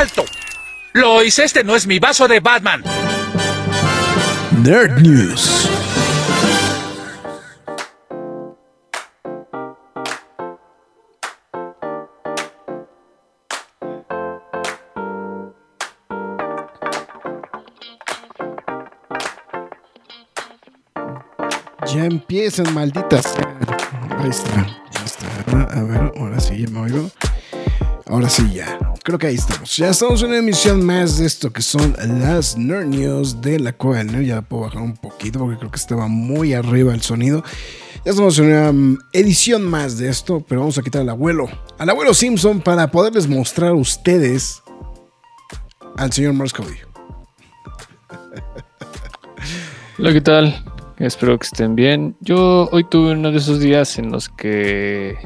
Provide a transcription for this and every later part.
¡Alto! Lois, este no es mi vaso de Batman. Nerd News. Ya empiezan, malditas. Ahí está, está. A ver, ahora sí, ya me oigo. Ahora sí, ya. Creo que ahí estamos. Ya estamos en una emisión más de esto que son las Nerd News de la Cueva del Nerd. Ya puedo bajar un poquito porque creo que estaba muy arriba el sonido. Ya estamos en una mm, edición más de esto, pero vamos a quitar al abuelo, al abuelo Simpson, para poderles mostrar a ustedes al señor Mars Caudillo. Hola, ¿qué tal? Espero que estén bien. Yo hoy tuve uno de esos días en los que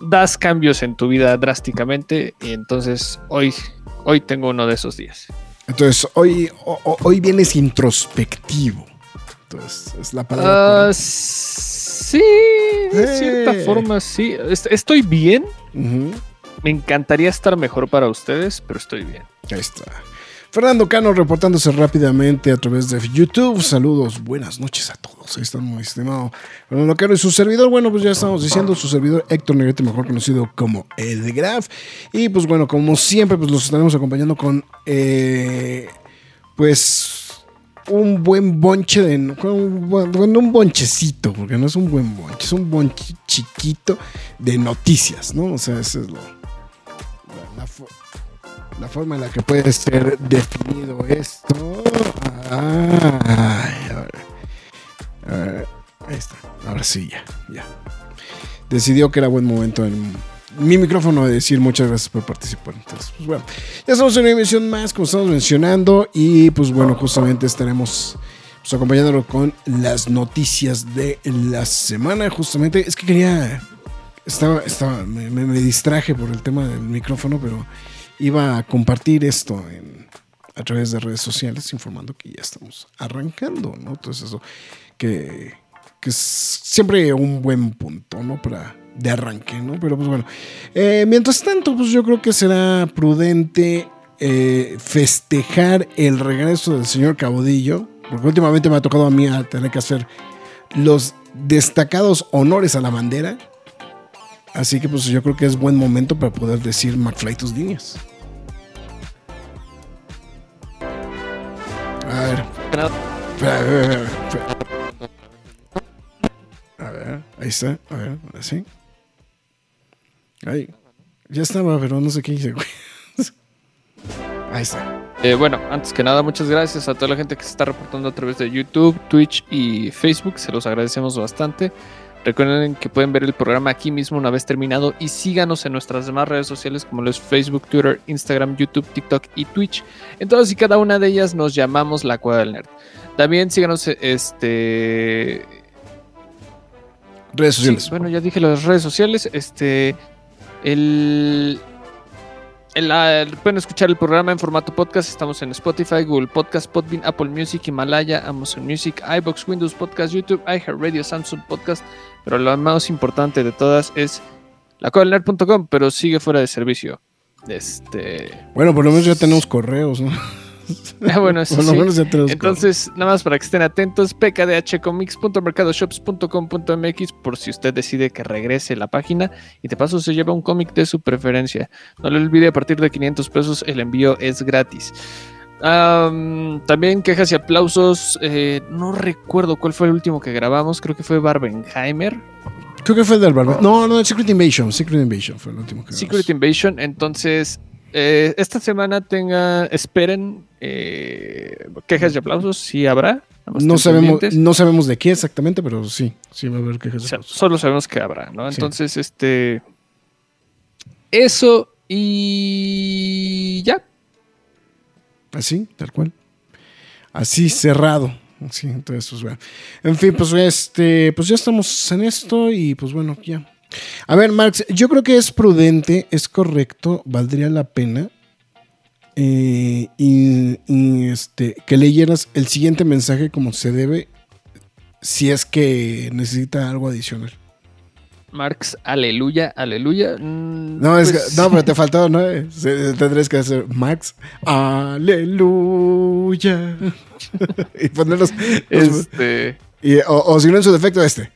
das cambios en tu vida drásticamente y entonces hoy, hoy tengo uno de esos días. Entonces, hoy, hoy vienes introspectivo. Entonces, es la palabra. Uh, sí, de cierta forma, sí. Estoy bien. Me encantaría estar mejor para ustedes, pero estoy bien. Ahí está. Fernando Cano reportándose rápidamente a través de YouTube. Saludos, buenas noches a todos. Ahí están muy estimado Fernando Cano y su servidor. Bueno, pues ya estamos diciendo, su servidor Héctor Negrete, mejor conocido como El Graf. Y pues bueno, como siempre, pues los estaremos acompañando con, eh, pues, un buen bonche de. Bueno, un bonchecito, porque no es un buen bonche, es un bonche chiquito de noticias, ¿no? O sea, eso es lo. La, la forma en la que puede ser definido esto. Ah, ahí está. Ahora sí, ya, ya. Decidió que era buen momento en mi micrófono de decir muchas gracias por participar. Entonces, pues bueno, ya estamos en una emisión más, como estamos mencionando, y pues bueno, justamente estaremos pues, acompañándolo con las noticias de la semana. Justamente, es que quería. Estaba, estaba, me distraje por el tema del micrófono, pero iba a compartir esto a través de redes sociales informando que ya estamos arrancando, ¿no? Entonces eso que, es siempre un buen punto, ¿no? Para de arranque, ¿no? Pero pues bueno, eh, mientras tanto, pues yo creo que será prudente eh, festejar el regreso del señor Caudillo, porque últimamente me ha tocado a mí tener que hacer los destacados honores a la bandera. Así que pues yo creo que es buen momento para poder decir McFly tus líneas. A ver. A ver, ahí está. A ver, así. Ahí. Ya estaba, pero no sé qué hice, Ahí está. Eh, bueno, antes que nada, muchas gracias a toda la gente que se está reportando a través de YouTube, Twitch y Facebook. Se los agradecemos bastante. Recuerden que pueden ver el programa aquí mismo una vez terminado y síganos en nuestras demás redes sociales como los Facebook, Twitter, Instagram, YouTube, TikTok y Twitch. En todas y cada una de ellas nos llamamos La Cueva del Nerd. También síganos este redes sociales. bueno, ya dije las redes sociales, este el pueden escuchar el programa en formato podcast. Estamos en Spotify, Google Podcast, Podbean, Apple Music, Himalaya, Amazon Music, iBox, Windows Podcast, YouTube, iHeartRadio, Samsung Podcast. Pero lo más importante de todas es lacodelnerd.com, pero sigue fuera de servicio. Este. Bueno, por lo menos ya tenemos correos, ¿no? Ah, bueno, eso sí. Entonces, nada más para que estén atentos, pkdhcomics.mercadoshops.com.mx por si usted decide que regrese la página y de paso se lleva un cómic de su preferencia. No le olvide, a partir de 500 pesos el envío es gratis. también quejas y aplausos. Eh, no recuerdo cuál fue el último que grabamos. Creo que fue Barbenheimer. Creo que fue el del Barbenheimer. No, no, Secret Invasion. Secret Invasion fue el último que grabamos. Secret Invasion. Entonces, eh, esta semana tenga, esperen eh, quejas y aplausos, sí habrá. No sabemos, no sabemos de qué exactamente, pero sí, sí va a haber quejas y aplausos. Solo sabemos que habrá, ¿no? Entonces, este. eso y ya. Así, tal cual. Así cerrado. Así, entonces, pues bueno. En fin, pues este, pues ya estamos en esto y pues bueno, ya. A ver, Marx, yo creo que es prudente, es correcto, valdría la pena eh, y, y, este, que leyeras el siguiente mensaje como se debe si es que necesita algo adicional. Marx, aleluya, aleluya. Mm, No, es pues, que- no, pero te faltó, ¿no? Tendrías que hacer Max, aleluya. y ponerlos. Este, y- o, o si no, en su defecto, este.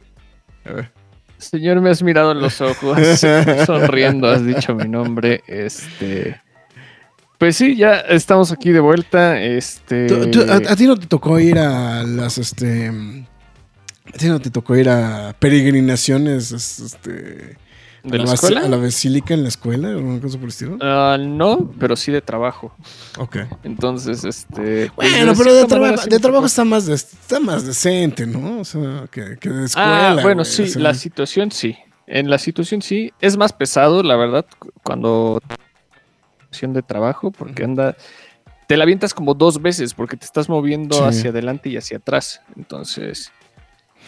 A ver. Señor, me has mirado en los ojos, sonriendo, has dicho mi nombre. Este, pues sí, ya estamos aquí de vuelta. Este, Tú- tú- a, a ti no te tocó ir a las, este... A ti no te tocó ir a peregrinaciones, es- este... ¿De la escuela? A la basílica en la escuela, o una cosa por el estilo. Ah, no, pero sí de trabajo. Ok. Entonces, este. pues, Bueno, pero de sí de trabajo está más, de- está más decente, ¿no? O sea, que, que de escuela. Ah, bueno, sí, o sea. la situación sí. En la situación sí. Es más pesado, la verdad, cu- cuando de trabajo, porque anda. Te la avientas como dos veces, porque te estás moviendo Sí. hacia adelante y hacia atrás. Entonces.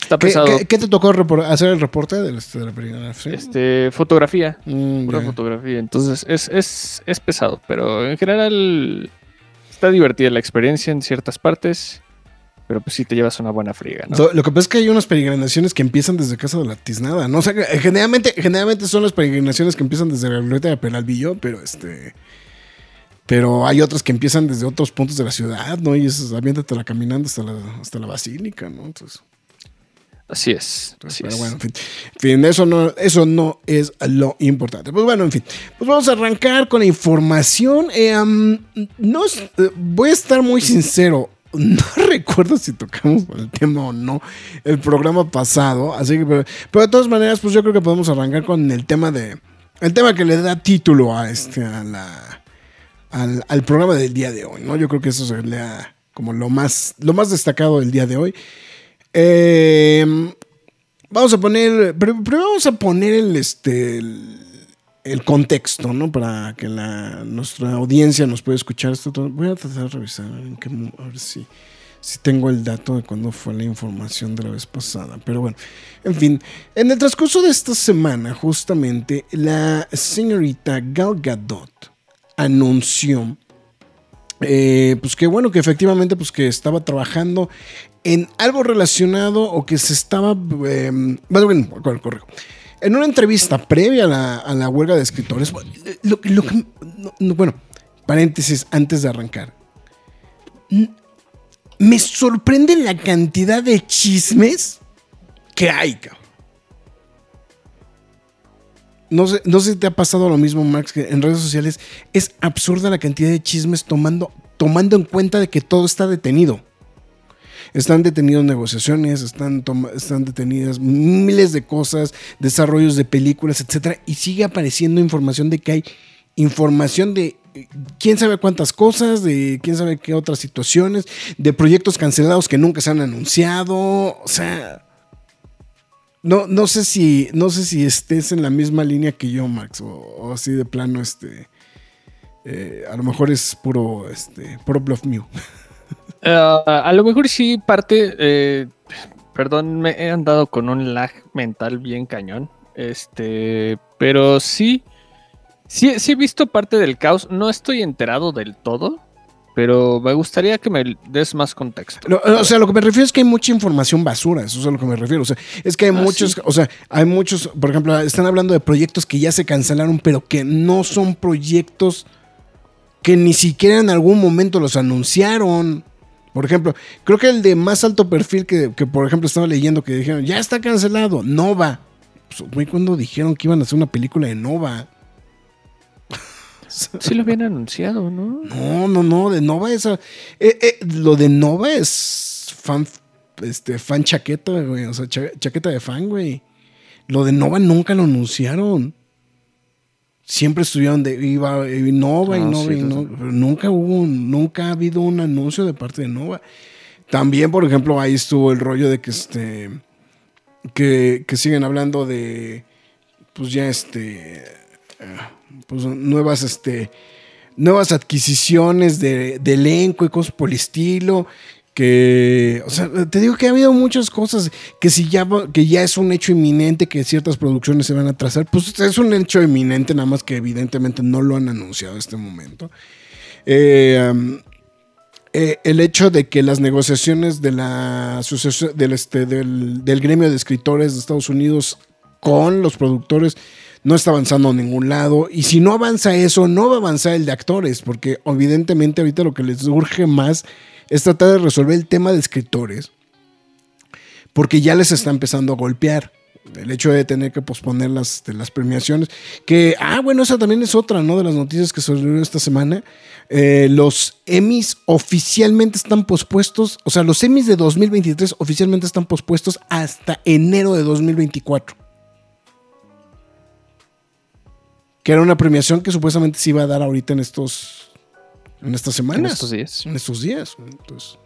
Está ¿Qué, pesado. qué- qué te tocó hacer el reporte de la, de la peregrinación? Este, fotografía. Mm, Pura fotografía. Entonces es, es, es pesado, pero en general está divertida la experiencia en ciertas partes. Pero pues sí te llevas una buena friga, ¿no? Lo, que pasa es que hay unas peregrinaciones que empiezan desde Casa de la Tiznada, ¿no? O sea, eh, generalmente, generalmente son las peregrinaciones que empiezan desde la Biblioteca de Peralvillo, pero este. Pero hay otras que empiezan desde otros puntos de la ciudad, ¿no? Y es aviéntatela caminando hasta la, hasta la basílica, ¿no? Entonces, Así es. Así pero es. bueno, en fin. En fin, eso no, eso no es lo importante. Pues bueno, en fin. Pues vamos a arrancar con la información. Eh, no, eh, voy a estar muy sincero. No recuerdo si tocamos el tema o no el programa pasado. Así que, pero, pero de todas maneras, pues yo creo que podemos arrancar con el tema de. El tema que le da título a este, a la, al, al programa del día de hoy, ¿no? Yo creo que eso sería como lo más, lo más destacado del día de hoy. Eh, vamos a poner, pero vamos a poner el, este, el, contexto, ¿no? Para que la, nuestra audiencia nos pueda escuchar. Voy a tratar de revisar a ver si, si tengo el dato de cuándo fue la información de la vez pasada. Pero bueno, en fin, en el transcurso de esta semana, justamente, la señorita Gal Gadot anunció eh, pues que bueno, que efectivamente pues que estaba trabajando en algo relacionado o que se estaba, eh, más bien, cor- corrijo, en una entrevista previa a la, huelga de escritores, lo, que, no, no, bueno, paréntesis antes de arrancar, me sorprende la cantidad de chismes que hay, cabrón. No sé, no sé si te ha pasado lo mismo, Max, que en redes sociales es absurda la cantidad de chismes tomando, tomando en cuenta de que todo está detenido. Están detenidas negociaciones, están, están detenidas miles de cosas, desarrollos de películas, etcétera, y sigue apareciendo información de que hay información de eh, quién sabe cuántas cosas, de quién sabe qué otras situaciones, de proyectos cancelados que nunca se han anunciado, o sea, no, no sé si, no sé si estés en la misma línea que yo, Max, o, o así de plano, este, eh, a lo mejor es puro, este, puro bluff mío. Ah, a lo mejor sí parte, eh, perdón, me he andado con un lag mental bien cañón, este, pero sí, sí, sí he visto parte del caos, no estoy enterado del todo, pero me gustaría que me des más contexto. O sea, lo que me refiero es que hay mucha información basura, eso es a lo que me refiero. O sea, es que hay Ah, muchos, sí. o sea, hay muchos, por ejemplo, están hablando de proyectos que ya se cancelaron, pero que no son proyectos que ni siquiera en algún momento los anunciaron. Por ejemplo, creo que el de más alto perfil que, que, por ejemplo, estaba leyendo que dijeron, ya está cancelado, Nova. Pues, güey, cuando dijeron que iban a hacer una película de Nova? Sí lo habían anunciado, ¿no? No, no, no, de Nova esa. eh, eh, lo de Nova es fan, este, fan chaqueta, güey. O sea, cha- chaqueta de fan, güey. Lo de Nova nunca lo anunciaron. Siempre estuvieron de iba y Nova y Ah, Nova sí, y Nova. Pero nunca hubo, un- nunca ha habido un anuncio de parte de Nova. También, por ejemplo, ahí estuvo el rollo de que este. Que, que siguen hablando de. Pues ya este. pues, nuevas, este, nuevas adquisiciones de, de elenco y cosas por el estilo que, o sea, te digo que ha habido muchas cosas que si ya, que ya es un hecho inminente que ciertas producciones se van a trazar, pues es un hecho inminente, nada más que evidentemente no lo han anunciado en este momento. Eh, eh, el hecho de que las negociaciones de la del, este, del, del gremio de escritores de Estados Unidos con los productores no está avanzando a ningún lado. Y si no avanza eso, no va a avanzar el de actores, porque evidentemente ahorita lo que les urge más es tratar de resolver el tema de escritores, porque ya les está empezando a golpear. El hecho de tener que posponer las, premiaciones. Que, ah, bueno, esa también es otra, ¿no? De las noticias que salieron esta semana. Eh, los Emmys oficialmente están pospuestos. O sea, los Emmys de 2023 oficialmente están pospuestos hasta enero de 2024. Que era una premiación que supuestamente se iba a dar ahorita en estos en estas semanas. En estos días. En estos días. Entonces,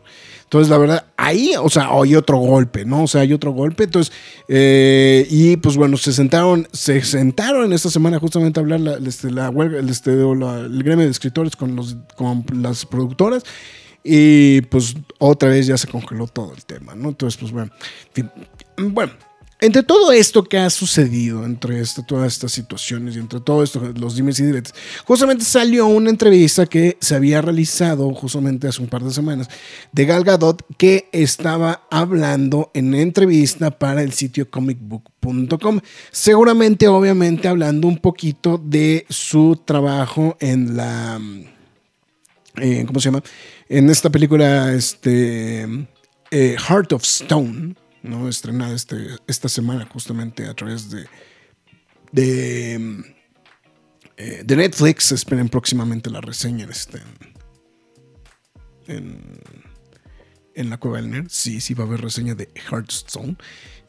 entonces, la verdad, ahí, o sea, hay otro golpe, ¿no? O sea, hay otro golpe. Entonces, eh, y pues bueno, se sentaron, se sentaron esta semana justamente a hablar la, este, la huelga, el, este, el gremio de escritores con, los, con las productoras. Y pues otra vez ya se congeló todo el tema, ¿no? Entonces, pues bueno, bueno, entre todo esto que ha sucedido, entre todas estas situaciones y entre todo esto, los dimes y diretes, justamente salió una entrevista que se había realizado justamente hace un par de semanas de Gal Gadot que estaba hablando en entrevista para el sitio comicbook.com. Seguramente, obviamente, hablando un poquito de su trabajo en la... Eh, ¿Cómo se llama? En esta película, este... Eh, Heart of Stone, ¿no? Estrenada este, esta semana justamente a través de, de, eh, de Netflix. Esperen próximamente la reseña en, este, en, en la cueva del nerd. Sí, sí va a haber reseña de Hearthstone.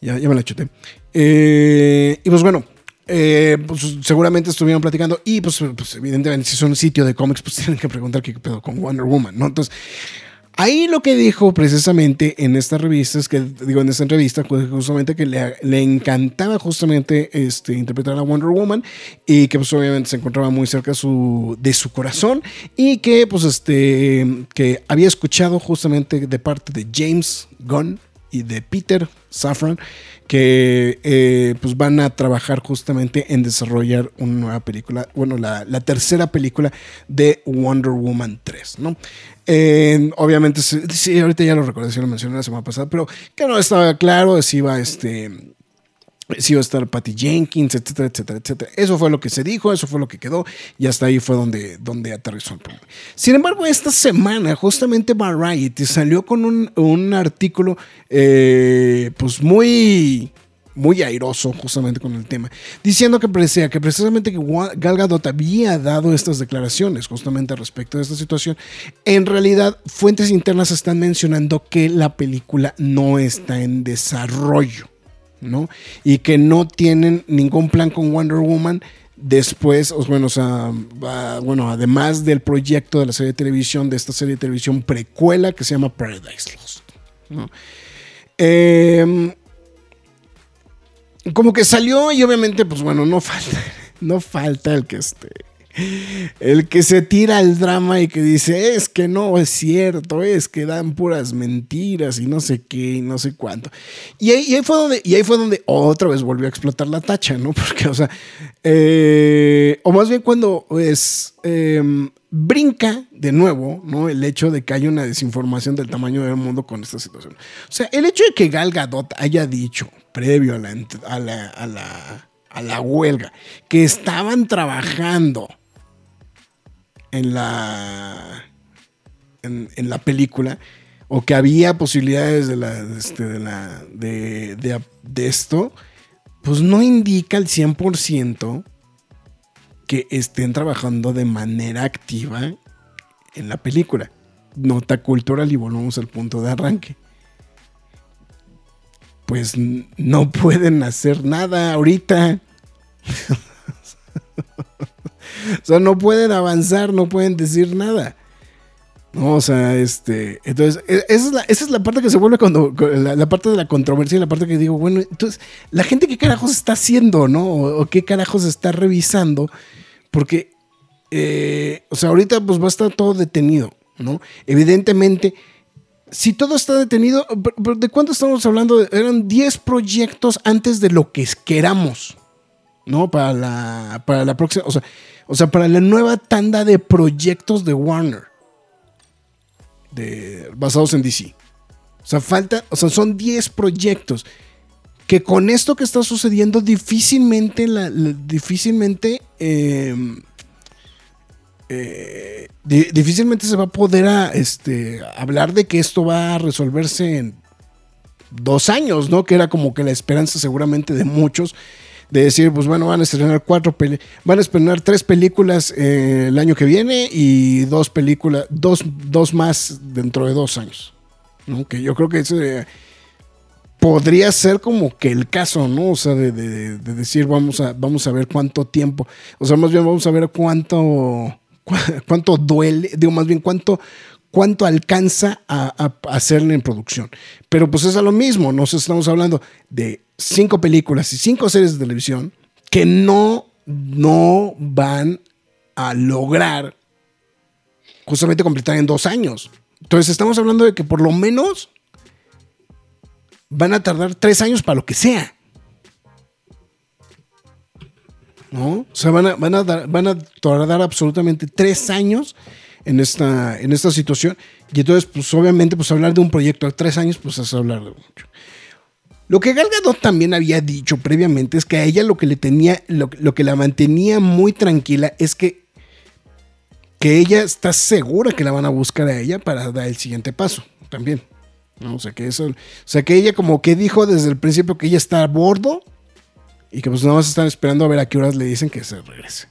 Ya, ya me la chuté. Eh, y pues bueno, eh, pues seguramente estuvieron platicando y pues, pues, evidentemente si un sitio de cómics pues tienen que preguntar qué pedo con Wonder Woman, ¿no? Entonces Ahí lo que dijo precisamente en esta revista es que, digo, en esta entrevista, pues justamente que le, encantaba justamente este, interpretar a Wonder Woman y que pues obviamente se encontraba muy cerca su, de su corazón y que pues este, que había escuchado justamente de parte de James Gunn y de Peter Safran que eh, pues van a trabajar justamente en desarrollar una nueva película, bueno, la, la tercera película de Wonder Woman 3, ¿no? Obviamente, sí, ahorita ya lo recordé, si lo mencioné la semana pasada, pero que no estaba claro si iba este si iba a estar Patty Jenkins, etcétera, etcétera, etcétera. Eso fue lo que se dijo, eso fue lo que quedó y hasta ahí fue donde, donde aterrizó el problema. Sin embargo, esta semana justamente Variety salió con un, un artículo eh, pues muy muy airoso justamente con el tema, diciendo que parecía que precisamente que Gal Gadot había dado estas declaraciones justamente respecto de esta situación. En realidad, fuentes internas están mencionando que la película no está en desarrollo, ¿no? Y que no tienen ningún plan con Wonder Woman después, bueno, o sea, bueno, además del proyecto de la serie de televisión, de esta serie de televisión precuela que se llama Paradise Lost. ¿no? Eh, como que salió y obviamente, pues bueno, no falta, no falta el que esté. El que se tira al drama y que dice, es que no es cierto, es que dan puras mentiras y no sé qué y no sé cuánto. Y ahí, fue, donde, y ahí fue donde otra vez volvió a explotar la tacha, ¿no? Porque, o sea, eh, o más bien cuando es, em, brinca de nuevo, ¿no? El hecho de que haya una desinformación del tamaño del mundo con esta situación. O sea, el hecho de que Gal Gadot haya dicho, previo a la, a la, a la, a la huelga, que estaban trabajando en la, en, la película, o que había posibilidades de, la, este, de, la, de, de, esto, pues no indica al 100% que estén trabajando de manera activa en la película. Nota cultural y volvemos al punto de arranque pues no pueden hacer nada ahorita. o sea, no pueden avanzar, no pueden decir nada. ¿no? O sea, este, entonces, e- esa es la, esa es la parte que se vuelve cuando, la, parte de la controversia la parte que digo, bueno, entonces, la gente qué carajos está haciendo, ¿no? O, qué carajos está revisando, porque, eh, o sea, ahorita pues va a estar todo detenido, ¿no? Evidentemente, si todo está detenido, ¿de cuánto estamos hablando? Eran 10 proyectos antes de lo que queramos, ¿no? Para la, para la próxima, o sea, o sea, para la nueva tanda de proyectos de Warner de, basados en DC. O sea, falta, o sea, son 10 proyectos que con esto que está sucediendo difícilmente, la, difícilmente, eh, eh, di- difícilmente se va a poder este, hablar de que esto va a resolverse en dos años, ¿no? Que era como que la esperanza seguramente de muchos de decir, pues bueno, van a estrenar cuatro peli van a estrenar tres películas eh, el año que viene y dos películas, dos, dos más dentro de dos años. Que yo creo que ese podría ser como que el caso, ¿no? O sea, de, de- de decir, vamos a, vamos a ver cuánto tiempo, o sea, más bien vamos a ver cuánto, cu- cuánto duele, digo, más bien cuánto, cuánto alcanza a, a hacerle en producción. Pero pues es a lo mismo, nos estamos hablando de cinco películas y cinco series de televisión que no, no van a lograr justamente completar en dos años. Entonces estamos hablando de que por lo menos van a tardar tres años para lo que sea. ¿No? O sea, van a, van a, van a tardar absolutamente tres años en esta, en esta situación. Y entonces, pues obviamente, pues hablar de un proyecto de tres años, pues es hablar de mucho. Lo que Gal Gadot también había dicho previamente es que a ella lo que le tenía, lo, lo que la mantenía muy tranquila es que, que ella está segura que la van a buscar a ella para dar el siguiente paso también. ¿no? O sea que eso, o sea que ella como que dijo desde el principio que ella está a bordo y que pues nada más están esperando a ver a qué horas le dicen que se regrese.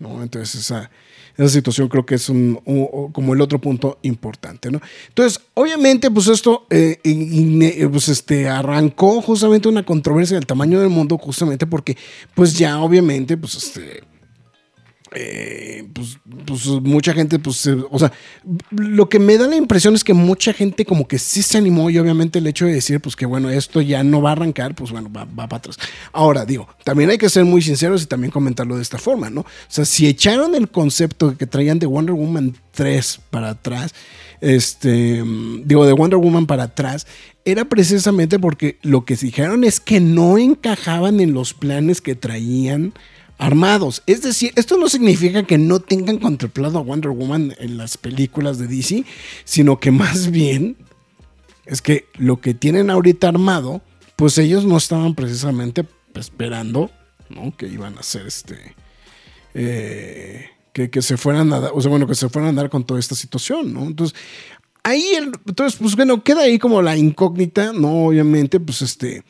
¿no? Entonces esa, esa situación creo que es un, como el otro punto importante, ¿no? Entonces, obviamente, pues esto eh, in- pues, este, arrancó justamente una controversia del tamaño del mundo, justamente porque, pues ya obviamente, pues este, eh, pues, pues, mucha gente, pues, se- o sea, lo que me da la impresión es que mucha gente como que sí se animó y obviamente el hecho de decir, pues que bueno, esto ya no va a arrancar, pues bueno, va, va para atrás. Ahora, digo, también hay que ser muy sinceros y también comentarlo de esta forma, ¿no? O sea, si echaron el concepto que traían de Wonder Woman 3 para atrás, este, digo, de Wonder Woman para atrás, era precisamente porque lo que dijeron es que no encajaban en los planes que traían armados. Es decir, esto no significa que no tengan contemplado a Wonder Woman en las películas de DC, sino que más bien es que lo que tienen ahorita armado, pues ellos no estaban precisamente esperando, ¿no? Que iban a hacer este. eh, que, que se fueran a o sea, bueno, que se fueran a dar con toda esta situación, ¿no? Entonces, ahí, el- entonces, pues bueno, queda ahí como la incógnita, ¿no? Obviamente, pues este.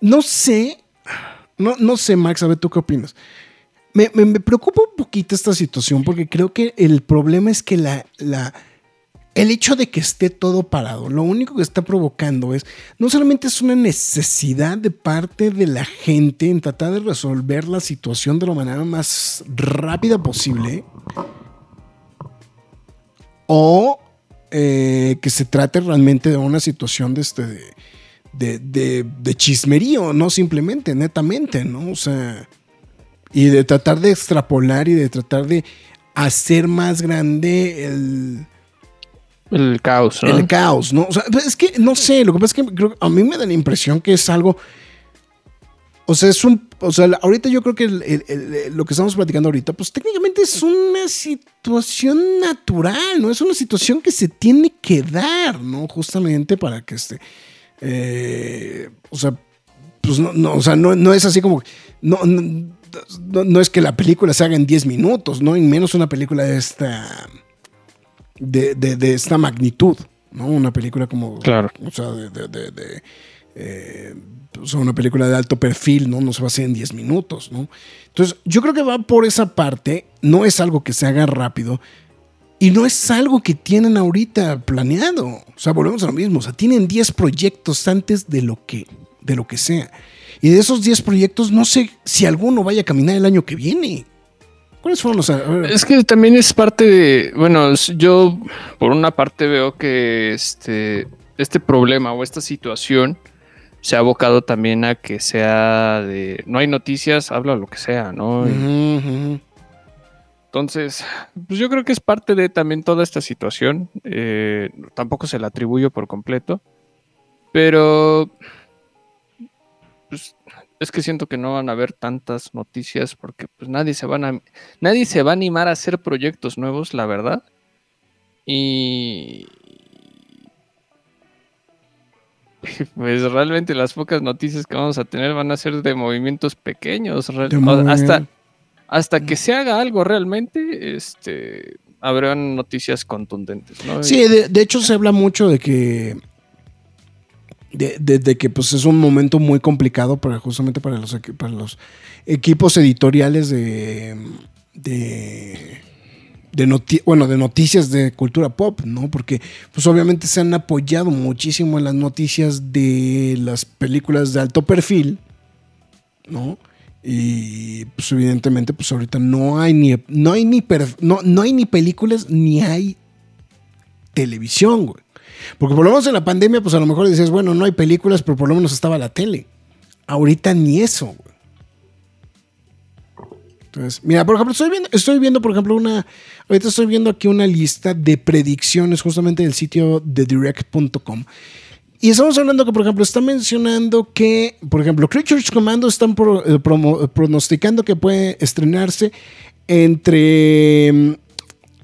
No sé, no, no sé, Max, a ver, ¿tú qué opinas? Me, me- preocupa un poquito esta situación porque creo que el problema es que la, la, el hecho de que esté todo parado, lo único que está provocando es, no solamente es una necesidad de parte de la gente en tratar de resolver la situación de la manera más rápida posible, o eh, que se trate realmente de una situación de este... de- de, de- de chismerío, no simplemente, netamente, ¿no? O sea, y de tratar de extrapolar y de tratar de hacer más grande el, El caos, ¿no? el caos, ¿no? O sea, es que no sé, lo que pasa es que creo- a mí me da la impresión que es algo. O sea, es un. O sea, ahorita yo creo que el- el- el- lo que estamos platicando ahorita, pues técnicamente es una situación natural, ¿no? Es una situación que se tiene que dar, ¿no? Justamente para que este. Eh, o sea, pues no, no, o sea, no, no es así como. No, no, no- es que la película se haga en 10 minutos, ¿no? Y menos una película de esta de, de- de esta magnitud, ¿no? Una película como, Claro. o sea, de, de- de- de, eh, o sea, una película de alto perfil, ¿no? No se va a hacer en 10 minutos, ¿no? Entonces, yo creo que va por esa parte, no es algo que se haga rápido y no es algo que tienen ahorita planeado. O sea, volvemos a lo mismo, o sea, tienen 10 proyectos antes de lo que, de lo que sea. Y de esos 10 proyectos, no sé si alguno vaya a caminar el año que viene. ¿Cuáles fueron los... Es que también es parte de, bueno, yo por una parte veo que este, este problema o esta situación se ha abocado también a que sea de, no hay noticias, habla lo que sea, ¿no? Ujú. Entonces, pues yo creo que es parte de también toda esta situación. eh, tampoco se la atribuyo por completo, pero pues, es que siento que no van a haber tantas noticias porque pues nadie se van a nadie se va a animar a hacer proyectos nuevos, la verdad. Y pues realmente las pocas noticias que vamos a tener van a ser de movimientos pequeños, De movimiento. hasta hasta que se haga algo realmente, este habrán noticias contundentes, ¿no? Sí, de, de hecho se habla mucho de que de, de- de que pues es un momento muy complicado para justamente para los equi- para los equipos editoriales de de de noti- bueno, de noticias de cultura pop, ¿no? Porque pues obviamente se han apoyado muchísimo en las noticias de las películas de alto perfil, ¿no? Y pues evidentemente pues ahorita no hay ni no hay ni no, no hay ni películas ni hay televisión, güey. Porque por lo menos en la pandemia, pues a lo mejor dices, bueno, no hay películas, pero por lo menos estaba la tele. Ahorita ni eso, güey. Entonces, mira, por ejemplo, estoy viendo, estoy viendo, por ejemplo, una. Ahorita estoy viendo aquí una lista de predicciones justamente del sitio de direct.com. Y estamos hablando que, por ejemplo, está mencionando que, por ejemplo, Creatures Commando están eh, promo- pronosticando que puede estrenarse entre mm,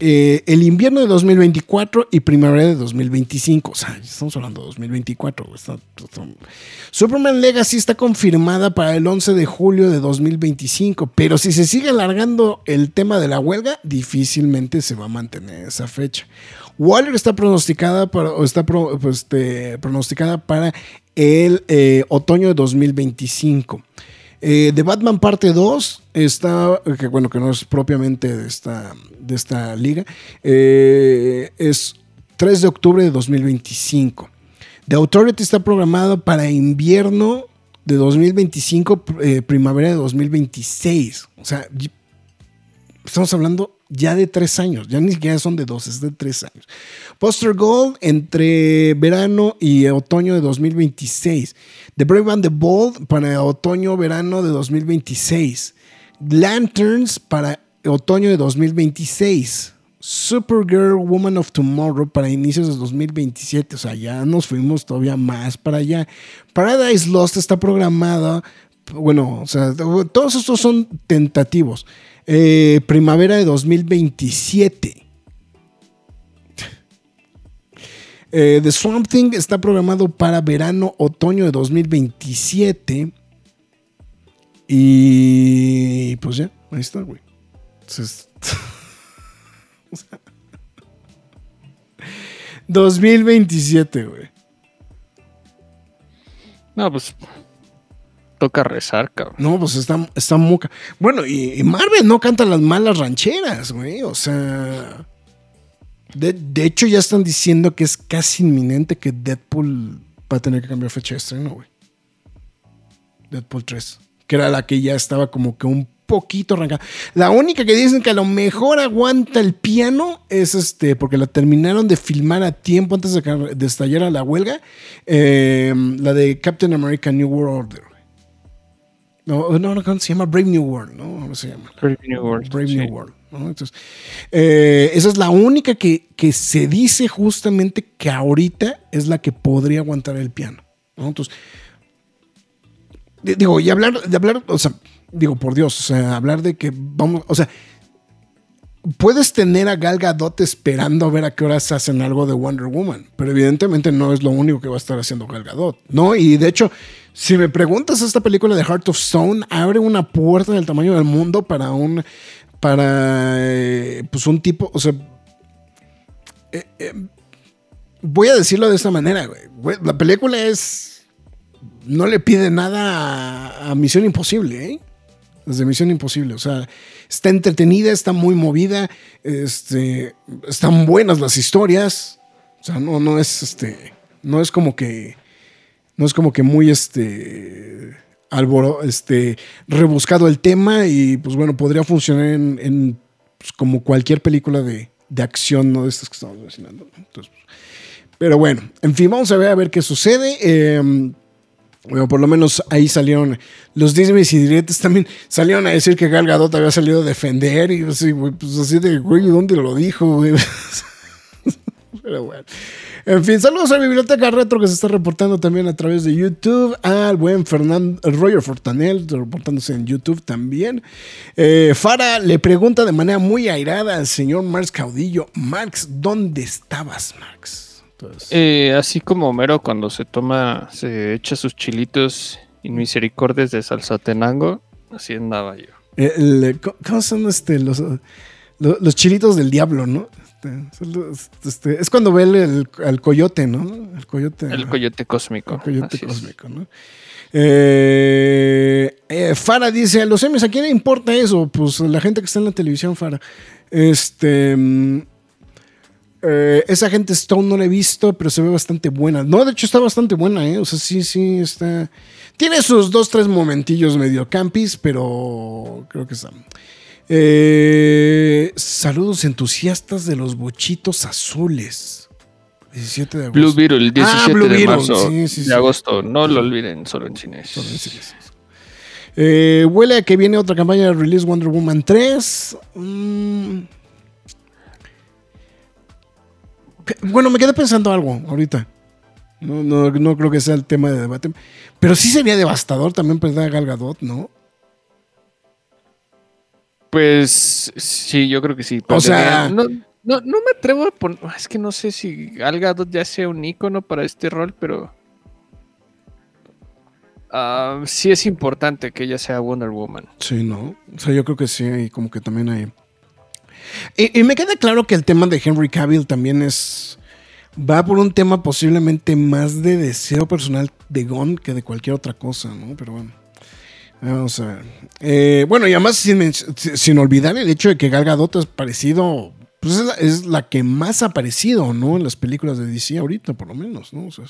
eh, el invierno de 2024 y primavera de 2025. O sea, estamos hablando de 2024. güey. Está- está- Superman Legacy está confirmada para el 11 de julio de 2025, pero si se sigue alargando el tema de la huelga, difícilmente se va a mantener esa fecha. Waller está pronosticada para, o está pro- pues, este, pronosticada para el eh, otoño de 2025. Eh, The Batman parte 2 está, que bueno, que no es propiamente de esta, de esta liga, eh, es 3 de octubre de 2025. The Authority está programada para invierno de 2025, eh, primavera de 2026. O sea, estamos hablando ya de tres años, ya ni siquiera son de dos, es de tres años. Poster Gold entre verano y otoño de 2026. The Brave and the Bold para otoño-verano de 2026. Lanterns para otoño de 2026. Supergirl Woman of Tomorrow para inicios de 2027. O sea, ya nos fuimos todavía más para allá. Paradise Lost está programada. Bueno, o sea, todos estos son tentativos. Eh, primavera de 2027. Eh, The Swamp Thing está programado para verano, otoño de 2027. Y pues ya, ahí está, güey. Entonces, o sea, 2027, güey. No, pues toca rezar, cabrón. No, pues está, está muca. Bueno, y, Marvel no canta las malas rancheras, güey. O sea. De, de hecho, ya están diciendo que es casi inminente que Deadpool va a tener que cambiar fecha de estreno, güey. Deadpool 3. Que era la que ya estaba como que un poquito arrancada. La única que dicen que a lo mejor aguanta el piano es este, porque la terminaron de filmar a tiempo antes de que estallara la huelga. eh, la de Captain America New World Order. No, no, no, ¿cómo se llama? Brave New World, ¿no? ¿Cómo se llama? Brave New World, Brave sí. New World. ¿no? Entonces, eh, esa es la única que, que se dice justamente que ahorita es la que podría aguantar el piano. ¿no? Entonces, di- digo, y hablar, de hablar, o sea, digo, por Dios, o sea, hablar de que vamos, o sea, puedes tener a Gal Gadot esperando a ver a qué horas hacen algo de Wonder Woman, pero evidentemente no es lo único que va a estar haciendo Gal Gadot, ¿no? Y de hecho, si me preguntas, esta película de Heart of Stone abre una puerta del tamaño del mundo para un, para, eh, pues un tipo, o sea, eh, eh, voy a decirlo de esta manera, güey. La película es, no le pide nada a, a Misión Imposible, ¿eh? Desde Misión Imposible, o sea, está entretenida, está muy movida, este, están buenas las historias, o sea, no, no es, este, no es como que, no es como que muy, este, alboro, este, rebuscado el tema y pues bueno, podría funcionar en, en, pues, como cualquier película de, de, acción, ¿no? De estas que estamos mencionando. Entonces, pero bueno, en fin, vamos a ver a ver qué sucede. Eh, bueno, por lo menos ahí salieron los Disney y diretes también salieron a decir que Gal Gadot había salido a defender y así, pues así de, güey, ¿dónde lo dijo? Güey? Pero bueno. En fin, saludos a la Biblioteca Retro que se está reportando también a través de YouTube. Al buen Fernando, Roger Fortanel, reportándose en YouTube también. Eh, Fara le pregunta de manera muy airada al señor Marx Caudillo: Marx, ¿dónde estabas, Marx? Entonces, eh, así como Homero cuando se toma, se echa sus chilitos y misericordias de salsa tenango, así andaba yo. Eh, el, ¿Cómo son este, los, los, los chilitos del diablo, no? Este, este, es cuando ve el, el, coyote, ¿no? El coyote. El coyote cósmico. El coyote Así cósmico, es. ¿no? Eh, eh, Fara dice: A los Emmys, ¿a quién le importa eso? Pues la gente que está en la televisión, Fara. Este. Eh, esa gente Stone no la he visto, pero se ve bastante buena. No, de hecho está bastante buena, ¿eh? O sea, sí, sí, está. Tiene sus dos, tres momentillos medio campis, pero creo que está. Eh, saludos entusiastas de los bochitos azules. 17 de agosto. Blue Beetle, el 17 ah, Blue de Beetle. marzo sí, sí, de agosto. No lo olviden, solo en cines. Solo en cines. Eh, huele a que viene otra campaña de release Wonder Woman 3. Mm. Bueno, me quedé pensando algo ahorita. No, no, no, creo que sea el tema de debate. Pero sí sería devastador también perder a Gal Gadot, ¿no? Pues sí, yo creo que sí. O sea, no, no, no, me atrevo a poner. Es que no sé si Gal Gadot ya sea un icono para este rol, pero. Uh, sí es importante que ella sea Wonder Woman. Sí, ¿no? O sea, yo creo que sí, y como que también hay. Y, y, me queda claro que el tema de Henry Cavill también es. Va por un tema posiblemente más de deseo personal de Gon que de cualquier otra cosa, ¿no? Pero bueno. Vamos a ver. Eh, bueno, y además sin, olvidar el hecho de que Gal Gadot es parecido, pues es la, es que más ha aparecido, ¿no? En las películas de DC ahorita, por lo menos, ¿no? O sea,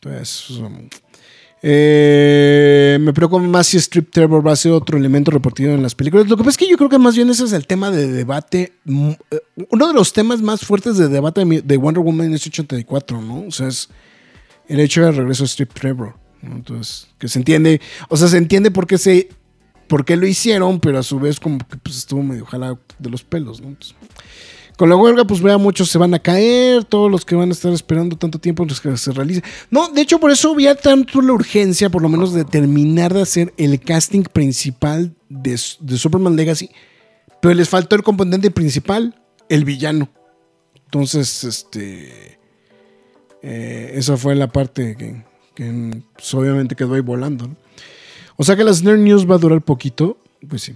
entonces, eh, me preocupa más si Strip Trevor va a ser otro elemento repartido en las películas. Lo que pasa es que yo creo que más bien ese es el tema de debate, mm, eh, uno de los temas más fuertes de debate de Wonder Woman en 84, ¿no? O sea, es el hecho del regreso de Strip Trevor. Entonces, que se entiende, o sea, se entiende por qué, se, por qué lo hicieron, pero a su vez como que pues, estuvo medio jalado de los pelos. Entonces, con la huelga, pues vea, muchos se van a caer, todos los que van a estar esperando tanto tiempo los que se realice. No, de hecho, por eso había tanto la urgencia, por lo menos, de terminar de hacer el casting principal de, de Superman Legacy, pero les faltó el componente principal, el villano. Entonces, este. Eh, esa fue la parte que, que pues, obviamente quedó ahí volando. O sea que la Snare News va a durar poquito, pues sí.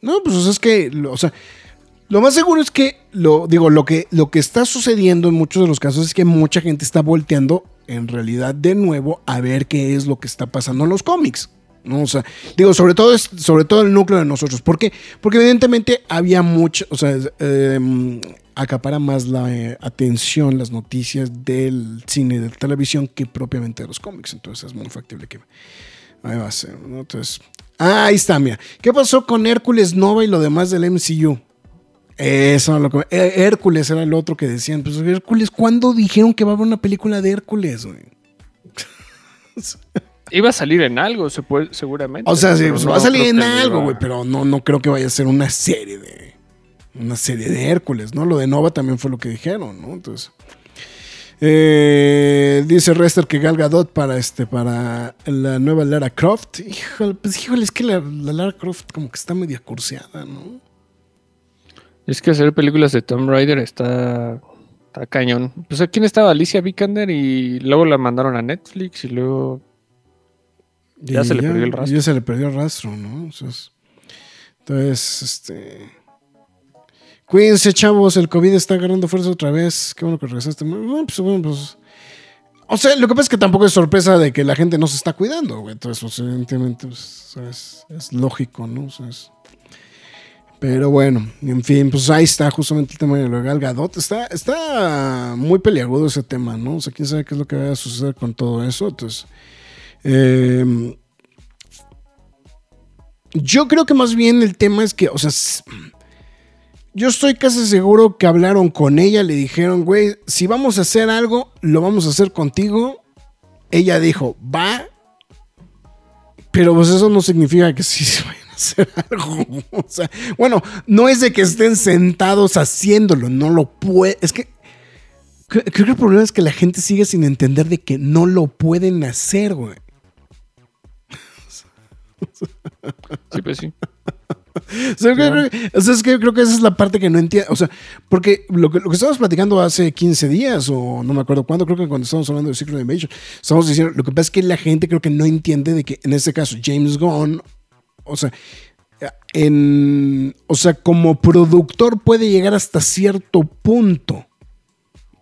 No, pues es que, o sea, lo más seguro es que, lo digo, lo que, lo que está sucediendo en muchos de los casos es que mucha gente está volteando en realidad de nuevo a ver qué es lo que está pasando en los cómics. ¿no? O sea, digo, sobre todo, sobre todo el núcleo de nosotros. ¿Por qué? Porque evidentemente había mucho, o sea, eh, acapara más la eh, atención las noticias del cine y de la televisión que propiamente de los cómics. Entonces es muy factible que ahí va a ser. ¿no? Entonces, ah, ahí está, mira. ¿Qué pasó con Hércules Nova y lo demás del MCU? Eso lo que. Hércules era el otro que decían. Pues Hércules, ¿cuándo dijeron que va a haber una película de Hércules? Iba a salir en algo, se puede, seguramente. O sea, sí, pues, va a salir en algo, güey, pero no, no creo que vaya a ser una serie de una serie de Hércules, ¿no? Lo de Nova también fue lo que dijeron, ¿no? Entonces. Eh, dice Rester que Gal Gadot para este para la nueva Lara Croft. Híjole, pues híjole, es que la, Lara Croft como que está media curseada, ¿no? Es que hacer películas de Tomb Raider está, está cañón. Pues aquí estaba Alicia Vikander y luego la mandaron a Netflix y luego ya se le perdió el rastro. Ya se le perdió el rastro, ¿no? entonces este Cuídense, chavos, el COVID está agarrando fuerza otra vez. Qué bueno que regresaste. Pues, pues, o sea, lo que pasa es que tampoco es sorpresa de que la gente no se está cuidando, güey. Entonces, pues, evidentemente, pues, es, lógico, ¿no? pero bueno, en fin, pues ahí está justamente el tema de lo de Gadot. Está, está muy peliagudo ese tema, ¿no? O sea, quién sabe qué es lo que va a suceder con todo eso. Entonces, Eh, yo creo que más bien el tema es que, o sea, yo estoy casi seguro que hablaron con ella, le dijeron, güey, si vamos a hacer algo, lo vamos a hacer contigo. Ella dijo, va, pero pues eso no significa que sí se vayan a hacer algo. O sea, bueno, no es de que estén sentados haciéndolo, no lo puede. Es que creo, que el problema es que la gente sigue sin entender de que no lo pueden hacer, güey. Sí, pues sí. O sea, creo que- o sea, es que yo creo que esa es la parte que no entiendo. O sea, porque lo que, lo que estábamos platicando hace 15 días, o no me acuerdo cuándo, creo que cuando estábamos hablando de Secret Invasion, estamos diciendo, lo que pasa es que la gente creo que no entiende de que en este caso James Gunn, o sea, en, o sea, como productor puede llegar hasta cierto punto,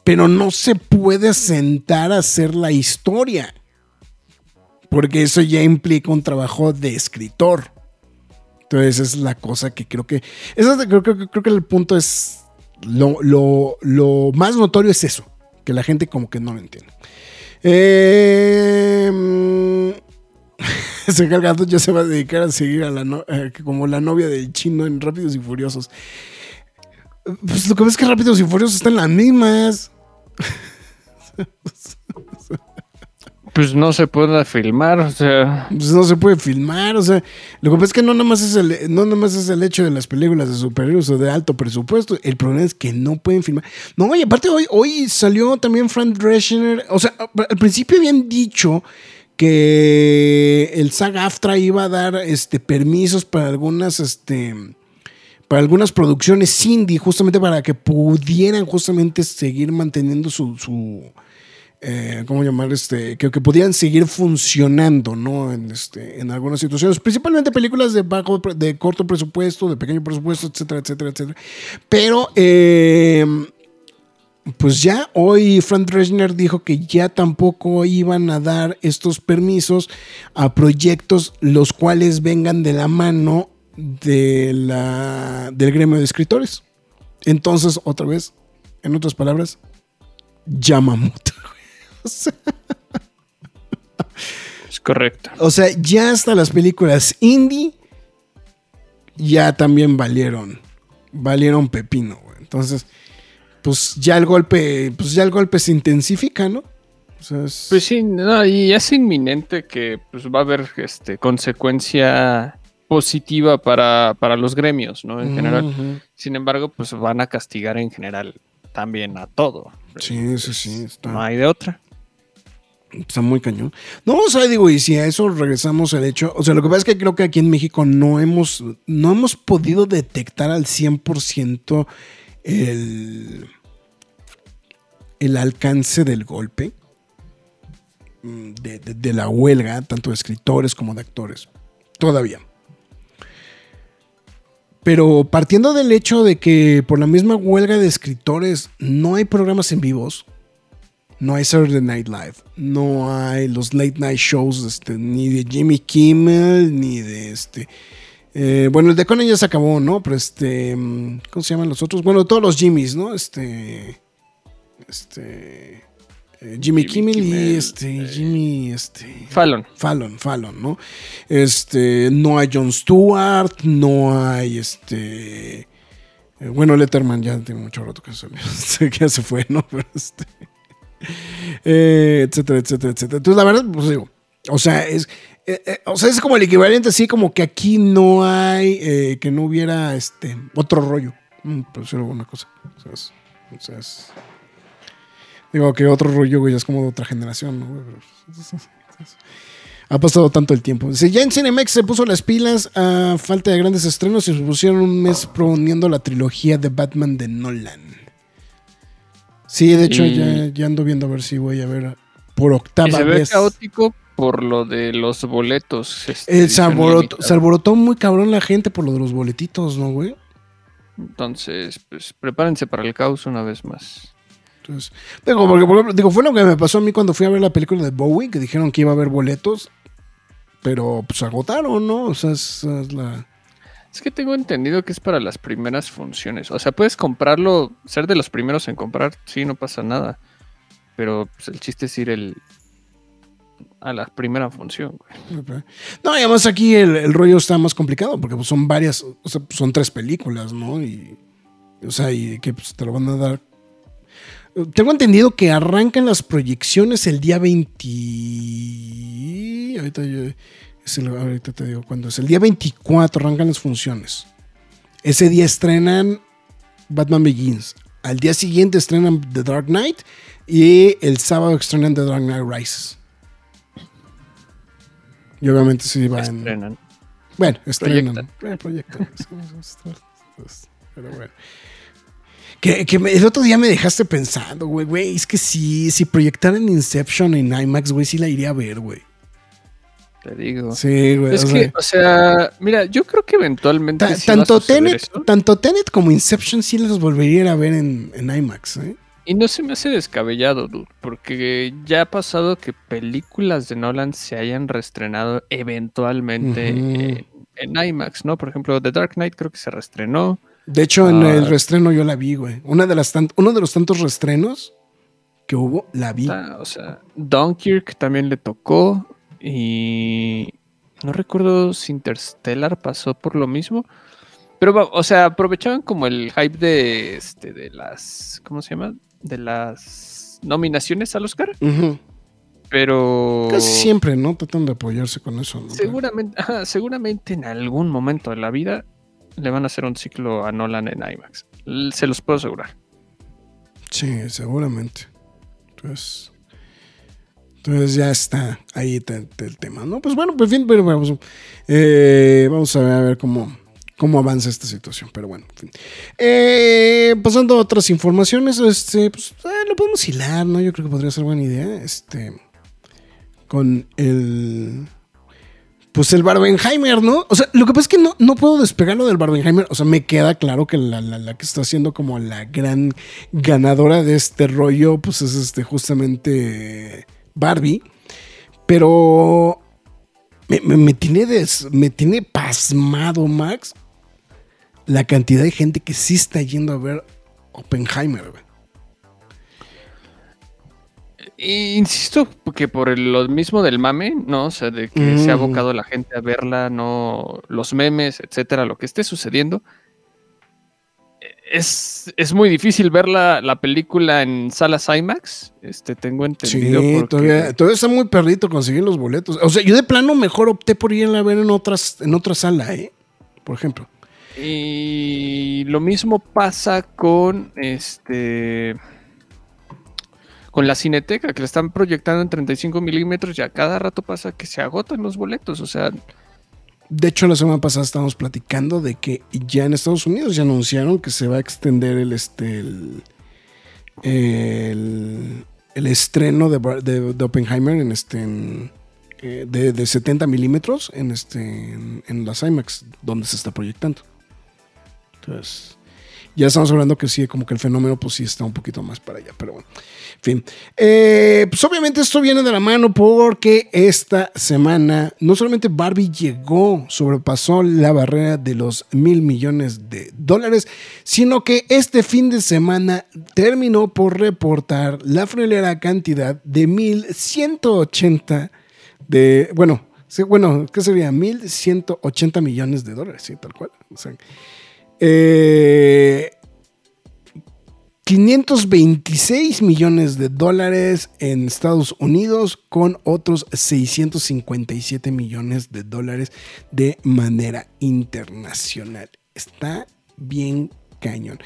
pero no se puede sentar a hacer la historia. Porque eso ya implica un trabajo de escritor. Entonces, esa es la cosa que creo que. Eso es- creo, creo- creo que el punto es. Lo, lo- lo más notorio es eso. Que la gente como que no lo entiende. Eh, mm, ese ya se va a dedicar a seguir a la eh, como la novia del chino en Rápidos y Furiosos. Pues lo que ves es que Rápidos y Furiosos están las mismas. Pues no se puede filmar, o sea. Pues no se puede filmar, o sea, lo que pasa es que no nada más es el, no nada más es el hecho de las películas de superhéroes o de alto presupuesto, el problema es que no pueden filmar. No, y aparte hoy, hoy salió también Frank Drescher, o sea, al principio habían dicho que el SAG-AFTRA iba a dar este, permisos para algunas, este, para algunas producciones indie, justamente para que pudieran justamente seguir manteniendo su, su eh, ¿cómo llamar? Este, que, pudieran seguir funcionando, ¿no? En, este, en algunas situaciones, principalmente películas de bajo, de corto presupuesto, de pequeño presupuesto, etcétera, etcétera, etcétera. Pero, eh, pues ya hoy Frank Drescher dijo que ya tampoco iban a dar estos permisos a proyectos los cuales vengan de la mano de la, del gremio de escritores. Entonces, otra vez, en otras palabras, Yamamoto. O Es correcto. o sea, ya hasta las películas indie ya también valieron, valieron pepino, güey. Entonces, pues ya el golpe, pues ya el golpe se intensifica, ¿no? O sea, es- Pues sí, no, y es inminente que pues, va a haber este, consecuencia positiva para, para los gremios, ¿no? En general. Sin embargo, pues van a castigar en general también a todo. Sí, sí, sí, está. No hay de otra. Está muy cañón. No, o sea, digo, y si a eso regresamos al hecho, o sea, lo que pasa es que creo que aquí en México no hemos, no hemos podido detectar al 100% el, el alcance del golpe, mm, de- de la huelga, tanto de escritores como de actores. Todavía. Pero partiendo del hecho de que por la misma huelga de escritores no hay programas en vivos, no hay Saturday Night Live, no hay los late night shows este, ni de Jimmy Kimmel, ni de este... eh, bueno, el de Conan ya se acabó, ¿no? Pero este... mm, ¿Cómo se llaman los otros? Bueno, todos los Jimmys, ¿no? Este... Este... eh, Jimmy, Jimmy Kimmel, y este... eh, Jimmy... Este... Fallon. Fallon, Fallon, ¿no? Este, no hay Jon Stewart, no hay este. Bueno, Letterman ya tiene mucho rato que, salió, que se fue, ¿no? Pero este. Eh, etcétera, etcétera, etcétera. Entonces, la verdad, pues digo, o sea, es. eh, eh, o sea, es como el equivalente, así como que aquí no hay, eh, que no hubiera este otro rollo. Mm, por decir alguna cosa. O sea, es, digo que otro rollo, güey, es como de otra generación. Pero- ha pasado tanto el tiempo. Dice, ya en Cinemex se puso las pilas a falta de grandes estrenos y se pusieron un mes proponiendo la trilogía de Batman de Nolan. Sí, de hecho Y- ya, ya ando viendo a ver si voy a ver por Y octava se ve vez. caótico por lo de los boletos. este, Eh, se, alborotó, limitada. se alborotó muy cabrón la gente por lo de los boletitos, ¿no, güey? Entonces, pues prepárense para el caos una vez más. Entonces, digo, porque, por ejemplo, digo, fue lo que me pasó a mí cuando fui a ver la película de Bowie, que dijeron que iba a haber boletos, pero pues agotaron, ¿no? O sea, es, es la... Es que tengo entendido que es para las primeras funciones. O sea, puedes comprarlo, ser de los primeros en comprar, sí, no pasa nada. Pero pues, el chiste es ir el, a la primera función. No, y además aquí el, rollo está más complicado porque pues, son varias, o sea, son tres películas, ¿no? Y, o sea, y que pues, te lo van a dar. Tengo entendido que arrancan las proyecciones el día 20. Ahorita, yo- es el- ahorita te digo cuándo es. El día 24 arrancan las funciones. Ese día estrenan Batman Begins. Al día siguiente estrenan The Dark Knight. Y el sábado estrenan The Dark Knight Rises. Y obviamente sí van. Estrenan. Bueno, estrenan. Proyectan. Eh, proyectan. Pero bueno. Que, que me- el otro día me dejaste pensando, güey, güey. Es que si, si proyectaran Inception en IMAX, güey, sí la iría a ver, güey. Te digo. Sí, güey. es o que, sea, o sea, mira, yo creo que eventualmente. ta- sí va a tanto, Tenet, eso. tanto Tenet como Inception sí las volvería a ver en, en IMAX, ¿eh? Y no se me hace descabellado, dude, porque ya ha pasado que películas de Nolan se hayan reestrenado eventualmente en, en IMAX, ¿no? Por ejemplo, The Dark Knight creo que se reestrenó. De hecho, en Ah. el reestreno yo la vi, güey. Una de las uno de los tantos reestrenos que hubo, la vi. Ah, o sea, Dunkirk también le tocó y no recuerdo si Interstellar pasó por lo mismo. Pero, o sea, aprovechaban como el hype de, este, de las, ¿cómo se llama? De las nominaciones al Oscar, pero... Casi siempre, ¿no? Tratan de apoyarse con eso, ¿no? Seguramente, seguramente en algún momento de la vida le van a hacer un ciclo a Nolan en IMAX. Se los puedo asegurar. Sí, seguramente. Entonces, entonces ya está ahí el tema, ¿no? Pues bueno, pues bien, pero vamos, eh, vamos a ver, a ver cómo, cómo avanza esta situación, pero bueno, en fin. Eh, pasando a otras informaciones, este, pues eh, lo podemos hilar, ¿no? Yo creo que podría ser buena idea, este, con el... Pues el Barbenheimer, ¿no? O sea, lo que pasa es que no, no puedo despegarlo del Barbenheimer. O sea, me queda claro que la, la- que está haciendo como la gran ganadora de este rollo, pues es este justamente Barbie. Pero me, me- me tiene des- me tiene pasmado, Max, la cantidad de gente que sí está yendo a ver Oppenheimer. güey. Insisto que por el- lo mismo del mame, ¿no? O sea, de que se ha Mm. abocado la gente a verla, no los memes, etcétera, lo que esté sucediendo. Es, es muy difícil ver la, la película en salas IMAX. Este, tengo entendido. Sí, porque- todavía, todavía está muy perrito conseguir los boletos. O sea, yo de plano mejor opté por ir a ver en otras, en otra sala, ¿eh? Por ejemplo. Y lo mismo pasa con este. Con la cineteca, que la están proyectando en 35 milímetros, y a cada rato pasa que se agotan los boletos. O sea, De hecho, la semana pasada estábamos platicando de que ya en Estados Unidos ya anunciaron que se va a extender el este el, el, estreno de, de- de Oppenheimer en este eh, de, de 70 milímetros en este en, en las IMAX donde se está proyectando. Entonces, ya estamos hablando que sí, como que el fenómeno pues sí está un poquito más para allá, pero bueno. En fin. Eh, pues obviamente esto viene de la mano porque esta semana no solamente Barbie llegó, sobrepasó la barrera de los mil millones de dólares, sino que este fin de semana terminó por reportar la friolera cantidad de 1180 de, bueno, bueno, ¿qué sería? 1180 millones de dólares, sí, tal cual. Eh, 526 millones de dólares en Estados Unidos con otros 657 millones de dólares de manera internacional. Está bien cañón.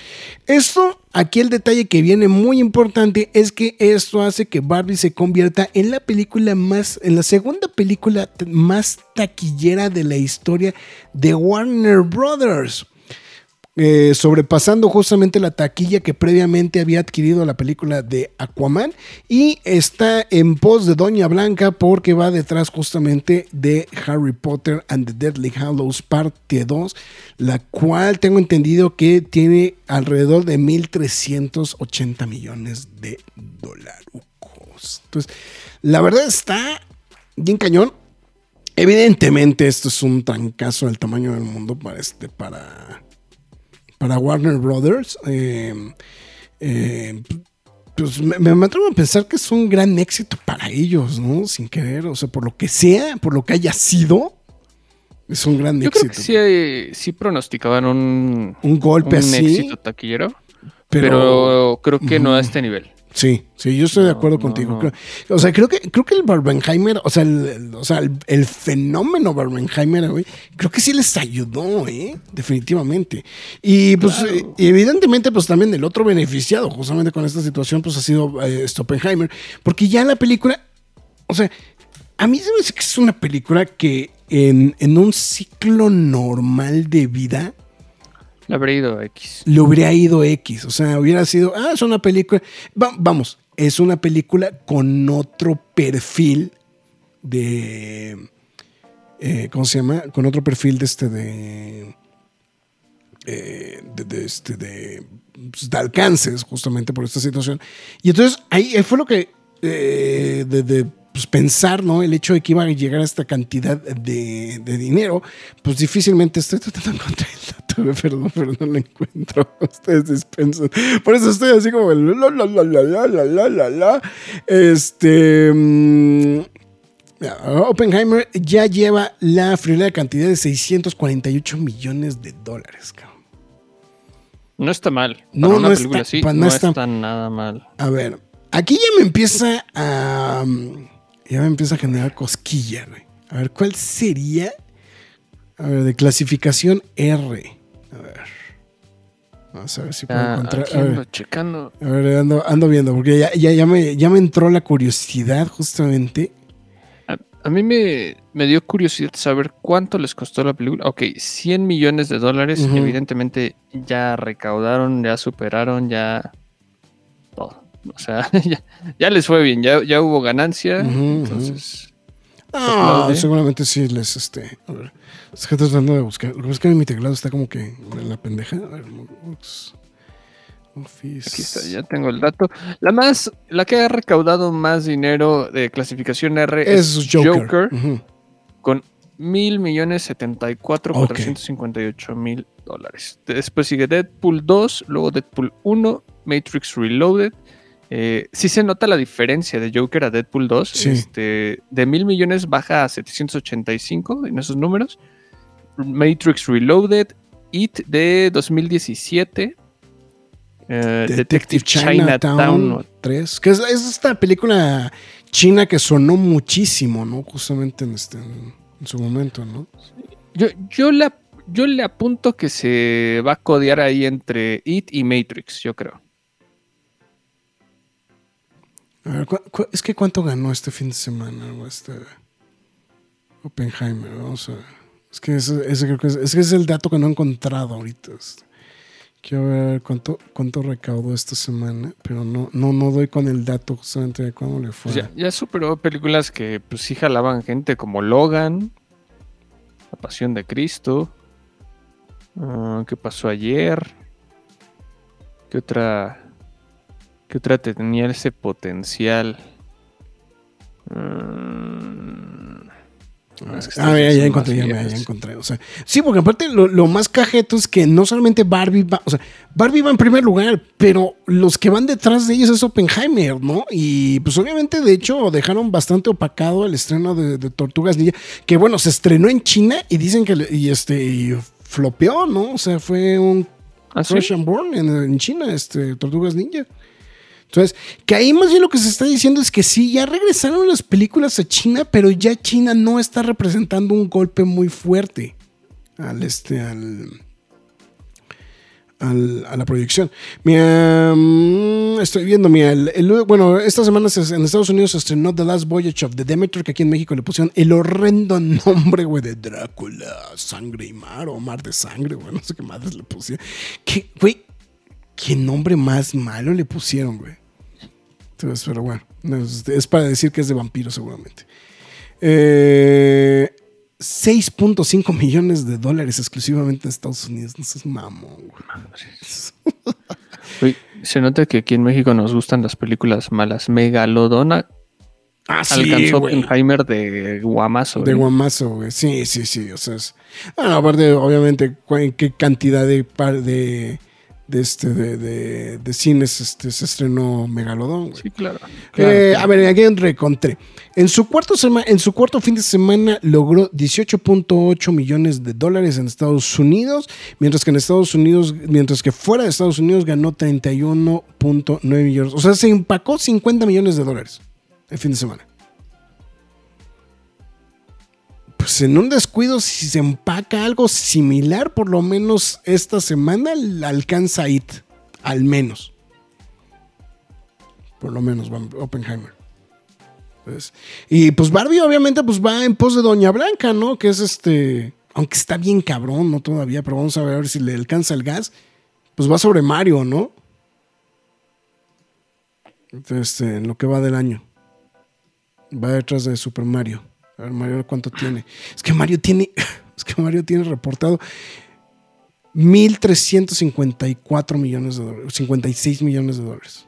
Esto, aquí el detalle que viene muy importante es que esto hace que Barbie se convierta en la película más, en la segunda película más taquillera de la historia de Warner Brothers. Eh, sobrepasando justamente la taquilla que previamente había adquirido la película de Aquaman y está en pos de Doña Blanca porque va detrás justamente de Harry Potter and the Deadly Hallows parte 2, la cual tengo entendido que tiene alrededor de 1.380 millones de dólares. Entonces, la verdad está bien cañón. Evidentemente esto es un trancazo del tamaño del mundo para este, para para Warner Brothers. Eh, eh, pues me, me atrevo a pensar que es un gran éxito para ellos, ¿no? Sin querer, o sea, por lo que sea, por lo que haya sido, es un gran Yo éxito. creo que sí, sí pronosticaban un, un golpe un así, éxito taquillero, pero, pero, creo que no a este nivel. Sí, sí, yo estoy de acuerdo no, contigo. no. O sea, creo que creo que el Barbenheimer, o sea, el, el- o sea, el, el fenómeno Barbenheimer, güey, creo que sí les ayudó, ¿eh? Definitivamente. Y pues Claro. y evidentemente pues también el otro beneficiado justamente con esta situación pues ha sido eh, este Oppenheimer, porque ya la película, o sea, a mí se me hace que es una película que en, en un ciclo normal de vida Le habría ido X. le hubiera ido X. O sea, hubiera sido, ah, es una película. Va- vamos, es una película con otro perfil de. eh, ¿Cómo se llama? Con otro perfil de este de. eh, de, de este pues, de alcances, justamente por esta situación. Y entonces ahí fue lo que. eh, de, pues, pensar, ¿no? El hecho de que iba a llegar a esta cantidad de, de dinero, pues difícilmente estoy tratando de encontrar el dato, perdón, pero no lo encuentro. Ustedes dispensan. Por eso estoy así como el la, la, la, la, la, la, la, la, la. Este. mm, Oppenheimer ya lleva la friolera cantidad de 648 millones de dólares, cabrón. No está mal. No, Para una no película está- así, pa- no no está- está nada mal. A ver, aquí ya me empieza a. Ya me empieza a generar cosquilla, güey. A ver, ¿cuál sería? A ver, de clasificación R. A ver. Vamos a ver si puedo Ah, encontrar. aquí A ver. ando checando. A ver, ando, ando viendo, porque ya, ya, ya, me, ya me entró la curiosidad justamente. A, a mí me, me dio curiosidad saber cuánto les costó la película. Ok, 100 millones de dólares. Evidentemente ya recaudaron, ya superaron, ya. O sea, ya, ya les fue bien, ya, ya hubo ganancia. Entonces, seguramente sí les, este, a ver, estoy tratando de buscar. Lo que pasa es que mi teclado está como que en la pendeja. A ver, ups. Office. aquí está, ya tengo el dato. La más, la que ha recaudado más dinero de clasificación R Es es, Joker. Con mil millones setenta y cuatro cuatrocientos cincuenta y ocho mil dólares. Después sigue Deadpool 2, luego Deadpool 1, Matrix Reloaded. Eh, sí se nota la diferencia de Joker a Deadpool 2. Sí. Este, de mil millones baja a 785 en esos números. Matrix Reloaded, It de 2017. eh, Detective Chinatown 3. Que es, es esta película china que sonó muchísimo, ¿no? Justamente en, este, en su momento, ¿no? Yo, yo, le, ap- yo le apunto que se va a codear ahí entre It y Matrix, yo creo. A ver, ¿cu- cu- es que cuánto ganó este fin de semana, o este Oppenheimer, vamos a ver. Es que ese, es, el dato que no he encontrado ahorita. este. Quiero ver cuánto, cuánto recaudó esta semana, pero no, no, no doy con el dato justamente de cómo le fue. Ya, ya superó películas que pues sí jalaban gente como Logan, La Pasión de Cristo, ah, ¿qué pasó ayer? ¿Qué otra, qué otra tenía ese potencial? Mm, es que Ah, ya encontré, ya, ya encontré. O sea, sí, porque aparte lo, lo más cajeto es que no solamente Barbie va, o sea, Barbie va en primer lugar, pero los que van detrás de ellos es Oppenheimer, ¿no? Y pues obviamente, de hecho, dejaron bastante opacado el estreno de, de Tortugas Ninja, que bueno, se estrenó en China y dicen que y este y flopeó, ¿no? O sea, fue un ¿Ah, sí? Crash and Burn en, en China, este, Tortugas Ninja. Entonces, que ahí más bien lo que se está diciendo es que sí, ya regresaron las películas a China, pero ya China no está representando un golpe muy fuerte al este, al, a la proyección. Mira, mm, estoy viendo, mira, el- bueno, esta semana se- en Estados Unidos se estrenó The Last Voyage of the Demeter, que aquí en México le pusieron el horrendo nombre, güey, de Drácula, Sangre y Mar, o Mar de Sangre, güey, no sé qué madres le pusieron. ¿Qué, güey? ¿Qué nombre más malo le pusieron, güey? Entonces, pero bueno, es, es para decir que es de vampiro seguramente. Eh, 6.5 millones de dólares exclusivamente en Estados Unidos. No seas mamón, güey. Uy, se nota que aquí en México nos gustan las películas malas. Megalodona Ah, alcanzó güey. Oppenheimer de guamazo. De ¿eh? guamazo, güey. Sí, sí, sí. O sea, es. Ah, aparte, obviamente, qué cantidad de, par- de, de este de, de- de cines este, se estrenó Megalodón. güey. Sí, claro. Eh, claro. A ver, aquí encontré. En su, cuarto sema- en su cuarto fin de semana logró 18.8 millones de dólares en Estados Unidos, mientras que en Estados Unidos, mientras que fuera de Estados Unidos ganó 31.9 millones. O sea, se empacó 50 millones de dólares el fin de semana. Pues en un descuido, si se empaca algo similar, por lo menos esta semana alcanza a IT. Al menos. Por lo menos, Oppenheimer. Y pues Barbie, obviamente, pues va en pos de Doña Blanca, ¿no? Que es este. Aunque está bien cabrón, ¿no? Todavía, pero vamos a ver si le alcanza el gas. Pues va sobre Mario, ¿no? Este, en lo que va del año. Va detrás de Super Mario. A ver, Mario, ¿cuánto tiene? Es que Mario tiene. Es que Mario tiene reportado 1.354 millones de dólares. 56 millones de dólares.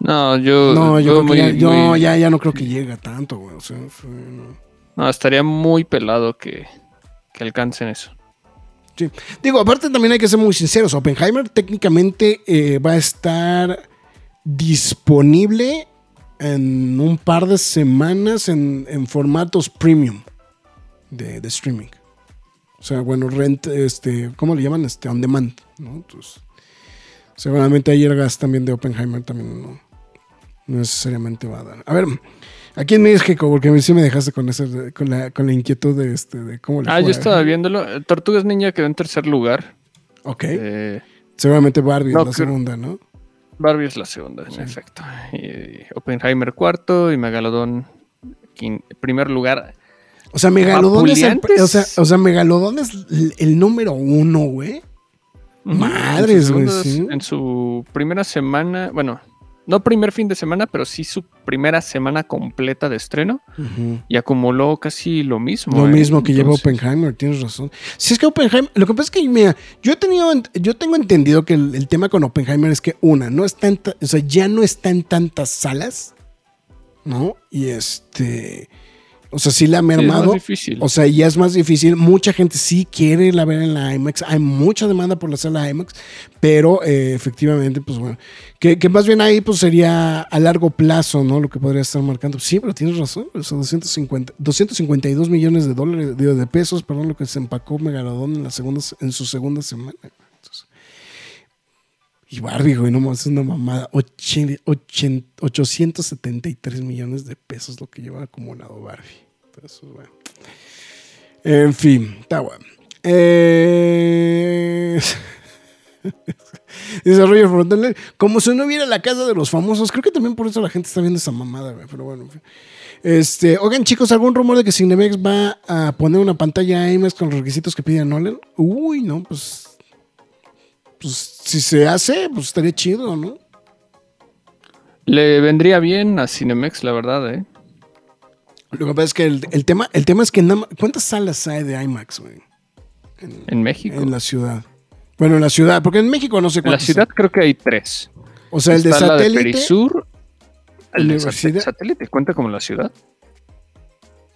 No, yo. No, yo, muy- ya, yo muy- ya, ya no creo que llega tanto, güey. O sea, fue- no. No, estaría muy pelado que, que alcancen eso. Sí. Digo, aparte también hay que ser muy sinceros. Oppenheimer técnicamente eh, va a estar disponible en un par de semanas en, en formatos premium de, de streaming. O sea, bueno, rent, este, ¿cómo le llaman? Este, on demand, ¿no? Entonces, seguramente ahí el gas también de Oppenheimer también no, no necesariamente va a dar. A ver, aquí en México, porque a mí sí me dejaste con, ese, con, la, con la inquietud de, este, de cómo le Ah, yo estaba viéndolo. Tortugas Ninja quedó en tercer lugar. Ok. Eh, Seguramente Barbie No, es la segunda, ¿no? Barbie es la segunda, en efecto. Y Oppenheimer cuarto y Megalodón primer lugar. O sea, Megalodón es el, o sea, o sea, Megalodón es el, el número uno, güey. Madres, güey, sí. En su primera semana, bueno, no primer fin de semana, pero sí su primera semana completa de estreno y acumuló casi lo mismo. Lo ¿eh? mismo que lleva Oppenheimer, tienes razón. Si es que Oppenheimer, lo que pasa es que, mira, yo he tenido, yo tengo entendido que el, el tema con Oppenheimer es que una, no está en o sea, ya no está en tantas salas, ¿no? Y este, o sea, sí la ha sí, es más mermado. difícil. O sea, ya es más difícil. Mucha gente sí quiere la ver en la IMAX. Hay mucha demanda por la sala IMAX, pero eh, efectivamente, pues bueno, que, que más bien ahí pues sería a largo plazo, ¿no? Lo que podría estar marcando. Sí, pero tienes razón. Sea, 250, 252 millones de dólares, digo, de pesos, perdón, lo que se empacó Megalodón en, la segunda, en su segunda semana. Y Barbie, güey, no más, es una mamada. Ochen- ochen- 873 millones de pesos lo que lleva acumulado Barbie. Entonces, bueno. En fin, está bueno. Eh... Roger Frontal, como si no hubiera la casa de los famosos. Creo que también por eso la gente está viendo esa mamada, güey. Pero bueno, en fin. Este, oigan, chicos, ¿algún rumor de que Cinemex va a poner una pantalla IMAX con los requisitos que pide Nolan? Uy, no, pues. Pues si se hace, pues estaría chido, ¿no? Le vendría bien a Cinemex, la verdad, ¿eh? Lo que pasa es que el, el tema, el tema es que nada más- ¿cuántas salas hay de IMAX, güey? En México. En la ciudad. Bueno, en la ciudad, porque en México no sé En la cuántas. ciudad creo que hay tres. O sea, el de la satélite. Perisur. El de satélite cuenta como la ciudad.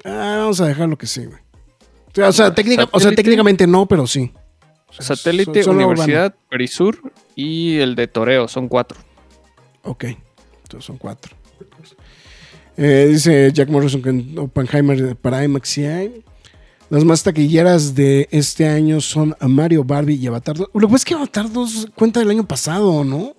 Ah, vamos a dejarlo que sí, güey. O sea, técnica- o técnicamente no, pero sí. O sea, Satélite, son- Universidad, Perisur y el de Toreo. Son cuatro. Ok, entonces son cuatro. Eh, dice Jack Morrison que en Oppenheimer para IMAX. Las más taquilleras de este año son a Mario, Barbie y Avatar 2. Lo que pasa es que Avatar 2 cuenta del año pasado, ¿no?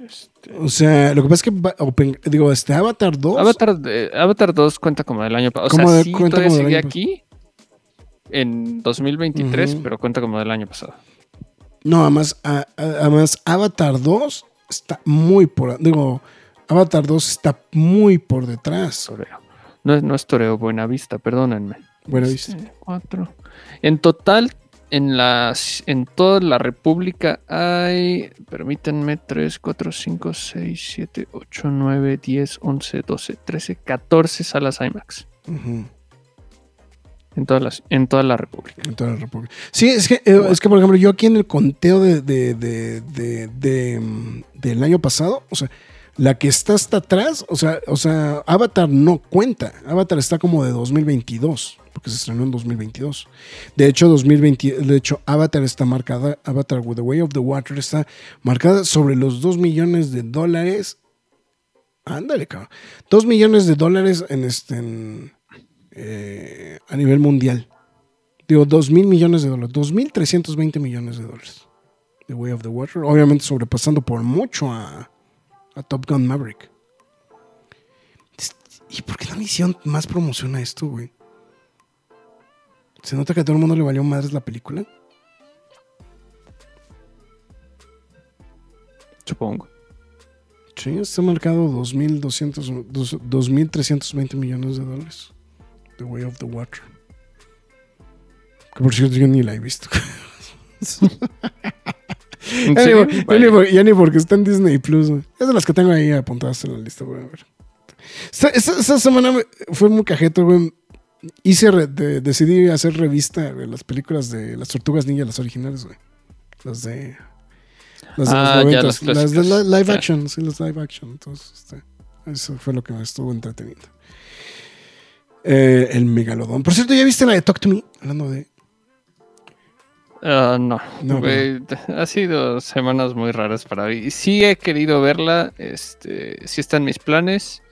Este, O sea, lo que pasa es que Open- digo, este Avatar 2. Avatar, eh, Avatar 2 cuenta como del año pasado. O ¿Cómo sea, de- sí, cuenta todavía sigue aquí en 2023, Ujú. pero cuenta como del año pasado. No, además, a- a- además Avatar 2 está muy por. Digo, Avatar 2 está muy por detrás. Toreo. No es, no es Toreo, Buenavista, perdónenme. Bueno, Este, ¿viste? cuatro. En total, en, las, en toda la República hay, permítanme, 3, 4, 5, 6, 7, 8, 9, 10, 11, 12, 13, 14 salas IMAX. Ujú. En, todas las, en toda la República. En toda la República. Sí, es que, eh, es que, por ejemplo, yo aquí en el conteo de, de- de- mm, del año pasado, o sea, La que está hasta atrás, o sea, o sea, Avatar no cuenta. Avatar está como de 2022, porque se estrenó en 2022. De hecho, 2020, de hecho, Avatar está marcada, Avatar with the Way of the Water está marcada sobre los 2 millones de dólares. Ándale, cabrón. 2 millones de dólares en este eh, a nivel mundial. Digo, 2 mil millones de dólares. 2.320 millones de dólares. The Way of the Water. Obviamente sobrepasando por mucho a, a Top Gun Maverick. ¿Y por qué no le hicieron más promoción a esto, güey? ¿Se nota que a todo el mundo le valió madres la película? Supongo. Sí, está marcado 2.200, 2.320 millones de dólares. The Way of the Water. Que por cierto yo ni la he visto. ¿En Ya ni, ya ya porque está en Disney Plus. güey. Es de las que tengo ahí apuntadas en la lista, voy a ver. Esta, esta- esta semana fue muy cajeto, güey. Hice re- de- decidí hacer revista de las películas de las tortugas ninja, las originales, güey. Las de. Las de Ah, los ya, 90, las las de live action, sí, las live action. Entonces, este, eso fue lo que me estuvo entreteniendo. Eh, el megalodón. Por cierto, ¿ya viste la de Talk to Me? Hablando de. Ah, no, No, ha sido semanas muy raras para mí. Sí he querido verla, este, sí está en mis planes.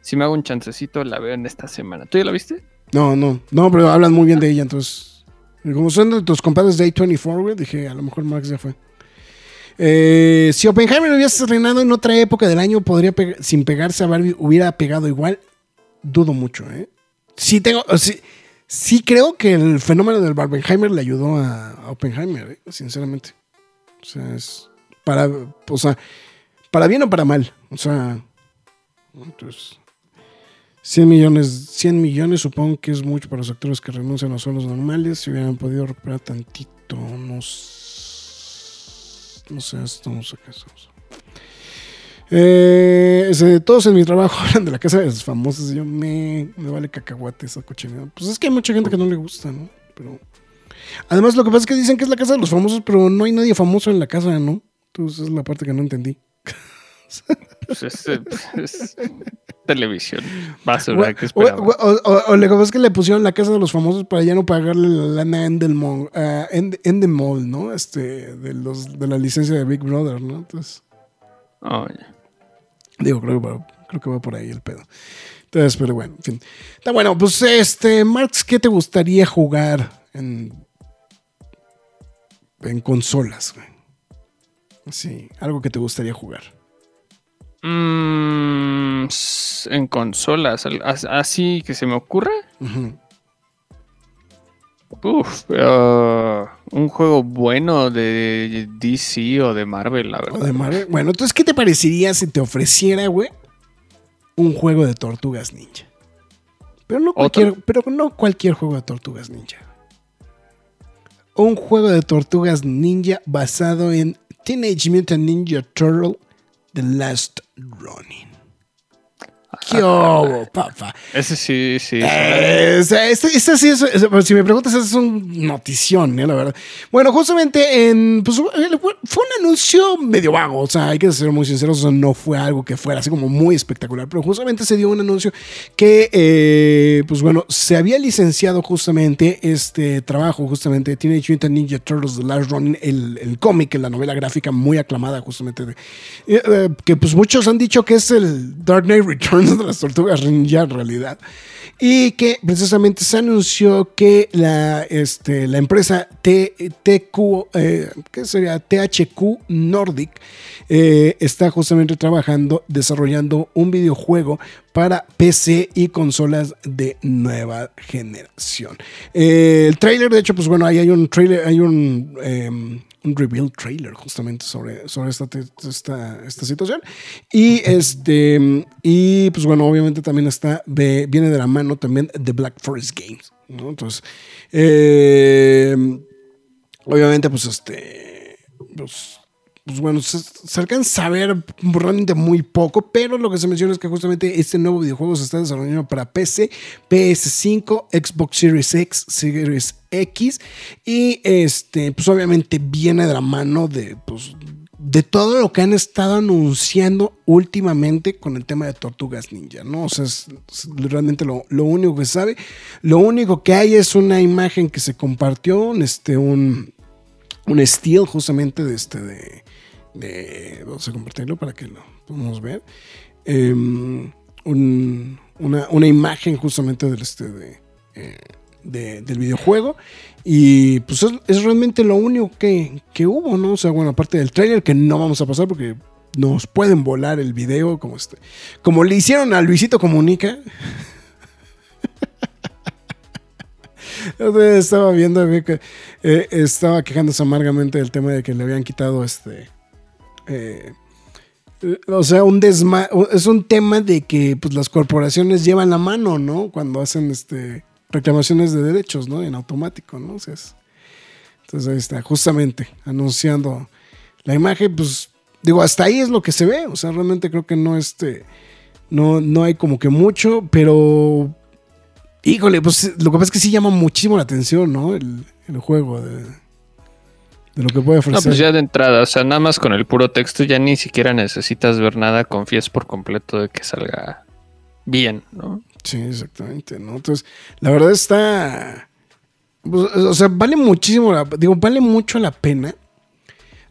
Si me hago un chancecito, la veo en esta semana. ¿Tú ya la viste? No, no, no, pero hablan muy bien de ella, entonces. Como son de tus compadres de A24, güey, dije, a lo mejor Max ya fue. Eh, si Oppenheimer hubiera estrenado en otra época del año, podría pe- sin pegarse a Barbie, hubiera pegado igual. Dudo mucho, ¿eh? Sí, tengo, sí, sí creo que el fenómeno del Barbenheimer le ayudó a, a Oppenheimer, ¿eh? sinceramente. O sea, es para, o sea, para bien o para mal. O sea, entonces, 100 millones, 100 millones supongo que es mucho para los actores que renuncian a sueldos normales. Si hubieran podido recuperar tantito, no, s- no sé, estamos acá. Estamos. Eh, todos en mi trabajo hablan de la casa de los famosos y yo me, me vale cacahuate esa cochinada. Pues es que hay mucha gente que no le gusta, ¿no? Pero además lo que pasa es que dicen que es la casa de los famosos, pero no hay nadie famoso en la casa, ¿no? Entonces es la parte que no entendí. Pues es, es televisión. Basura, ¿qué O, o- o- o lo que pasa es que le pusieron la casa de los famosos para ya no pagarle la lana a Endemol, a End- Endemol, ¿no? Este, de los de la licencia de Big Brother, ¿no? Entonces, Oh, ya. Digo, creo que va, creo que va por ahí el pedo. Entonces, pero bueno, en fin. Está bueno, pues este, Marx, ¿qué te gustaría jugar en, en consolas, güey? Así, algo que te gustaría jugar. Mm, en consolas, así que se me ocurra. Ujú. Uf, ah, un juego bueno de DC o de Marvel, la O verdad. de Marvel. Bueno, entonces, ¿qué te parecería si te ofreciera, güey, un juego de tortugas ninja? Pero no cualquier, pero no cualquier juego de tortugas ninja. Un juego de tortugas ninja basado en Teenage Mutant Ninja Turtle The Last Running. ¿Qué hubo, papá? Ese sí, sí. Eh, sí es, si me preguntas, es un notición, ¿eh? la verdad. Bueno, justamente en, pues, eh, fue fue un anuncio medio vago, o sea, hay que ser muy sinceros, o sea, no fue algo que fuera así como muy espectacular, pero justamente se dio un anuncio que, eh, pues bueno, se había licenciado justamente este trabajo, justamente de Teenage Mutant Ninja Turtles The Last Running, el, el cómic, la novela gráfica muy aclamada justamente, de, eh, eh, que pues muchos han dicho que es el Dark Knight Returns de las tortugas ninja en realidad. Y que precisamente se anunció que la, este, la empresa T- TQ, eh, ¿qué sería? THQ Nordic eh, está justamente trabajando, desarrollando un videojuego para PC y consolas de nueva generación. Eh, el trailer, de hecho, pues bueno, ahí hay un trailer, hay un, em, un reveal trailer justamente sobre, sobre esta, esta, esta situación. Y este, y pues bueno, obviamente también está, viene de la mano también de Black Forest Games. ¿no? Entonces, eh, obviamente, pues este, pues, pues bueno, se, se a ver realmente muy poco, pero lo que se menciona es que justamente este nuevo videojuego se está desarrollando para PC, PS5, Xbox Series X, Series X y este, pues obviamente viene de la mano de, pues, de todo lo que han estado anunciando últimamente con el tema de Tortugas Ninja, ¿no? O sea, es, es realmente lo, lo único que sabe. Lo único que hay es una imagen que se compartió, este, un, un steel justamente de este, de, de- vamos a compartirlo para que lo podamos ver. Em, un- una, una imagen justamente del, este, de, eh, de- del videojuego. Y pues es, realmente lo único que, que hubo, ¿no? O sea, bueno, aparte del trailer que no vamos a pasar porque nos pueden volar el video como este. Como le hicieron a Luisito Comunica. Estaba viendo eh, estaba quejándose amargamente del tema de que le habían quitado este. Eh, o sea, un desma es un tema de que pues, las corporaciones llevan la mano, ¿no? Cuando hacen este reclamaciones de derechos, ¿no? En automático, ¿no? O entonces ahí está, justamente anunciando la imagen, pues digo, hasta ahí es lo que se ve, o sea, realmente creo que no este no no hay como que mucho, pero híjole, pues lo que pasa es que sí llama muchísimo la atención, ¿no? El, el juego de, de lo que puede No, ofrecer. pues ya de entrada, o sea, nada más con el puro texto ya ni siquiera necesitas ver nada, confíes por completo de que salga bien, ¿no? Sí, exactamente, ¿no? Entonces, la verdad está. pues, o sea, vale muchísimo, la- digo, vale mucho la pena.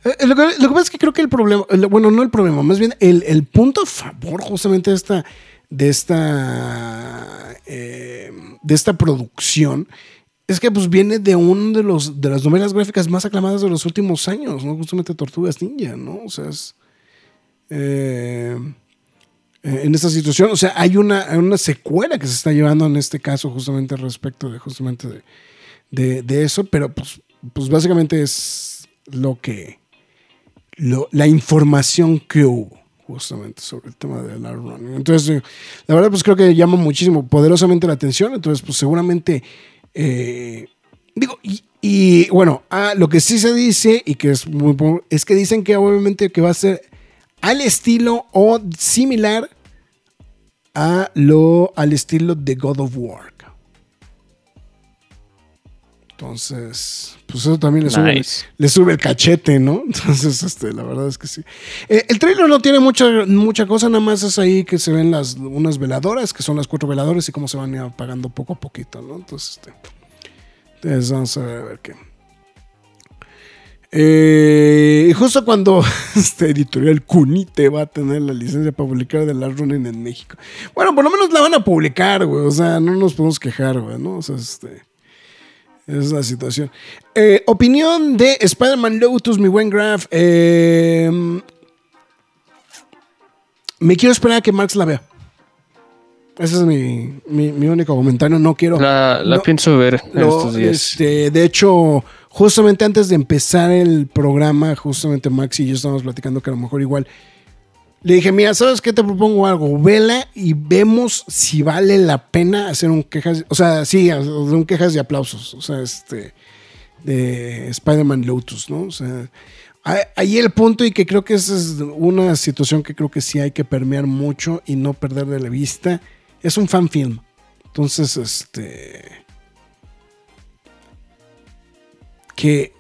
Eh, Lo que, lo que pasa es que creo que el problema, el- bueno, no el problema, más bien el, el punto a favor justamente de esta, de esta, eh, de esta producción es que pues viene de uno de los de las novelas gráficas más aclamadas de los últimos años, ¿no? Justamente Tortugas Ninja, ¿no? O sea, es eh, eh, en esta situación, o sea, hay una, una secuela que se está llevando en este caso justamente respecto de justamente de, de- eso, pero pues, pues básicamente es lo que lo- la información que hubo justamente sobre el tema de la running. Entonces, la verdad, pues creo que llama muchísimo, poderosamente la atención. Entonces, pues seguramente, eh, digo, y, bueno, ah, lo que sí se dice y que es muy es que dicen que obviamente que va a ser al estilo o similar a lo al estilo de God of War. Entonces, pues eso también le sube, Nice. le sube el cachete, ¿no? Entonces, este, la verdad es que sí. Eh, el trailer no tiene mucha, mucha cosa, nada más es ahí que se ven las unas veladoras, que son las cuatro veladoras y cómo se van apagando poco a poquito, ¿no? Entonces, este, entonces vamos a ver, a ver qué. Eh, y justo cuando este editorial Cunite va a tener la licencia para publicar de Last Running en México. Bueno, por lo menos la van a publicar, güey. O sea, no nos podemos quejar, güey, ¿no? O sea, este. Es la situación. Eh, opinión de Spider-Man Lotus, mi buen Graf. Eh, me quiero esperar a que Marx la vea. Ese es mi, mi- mi único comentario. No quiero. La, la no- pienso ver en lo- estos días. este, de hecho, justamente antes de empezar el programa, justamente Max y yo estábamos platicando que a lo mejor igual. Le dije, mira, ¿sabes qué? Te propongo algo. Vela y vemos si vale la pena hacer un quejas. O sea, sí, un quejas y aplausos. O sea, este. De Spider-Man Lotus, ¿no? O sea. ahí- Ahí el punto y que creo que esa es una situación que creo que sí hay que permear mucho y no perder de la vista. Es un fan film. Entonces, este. que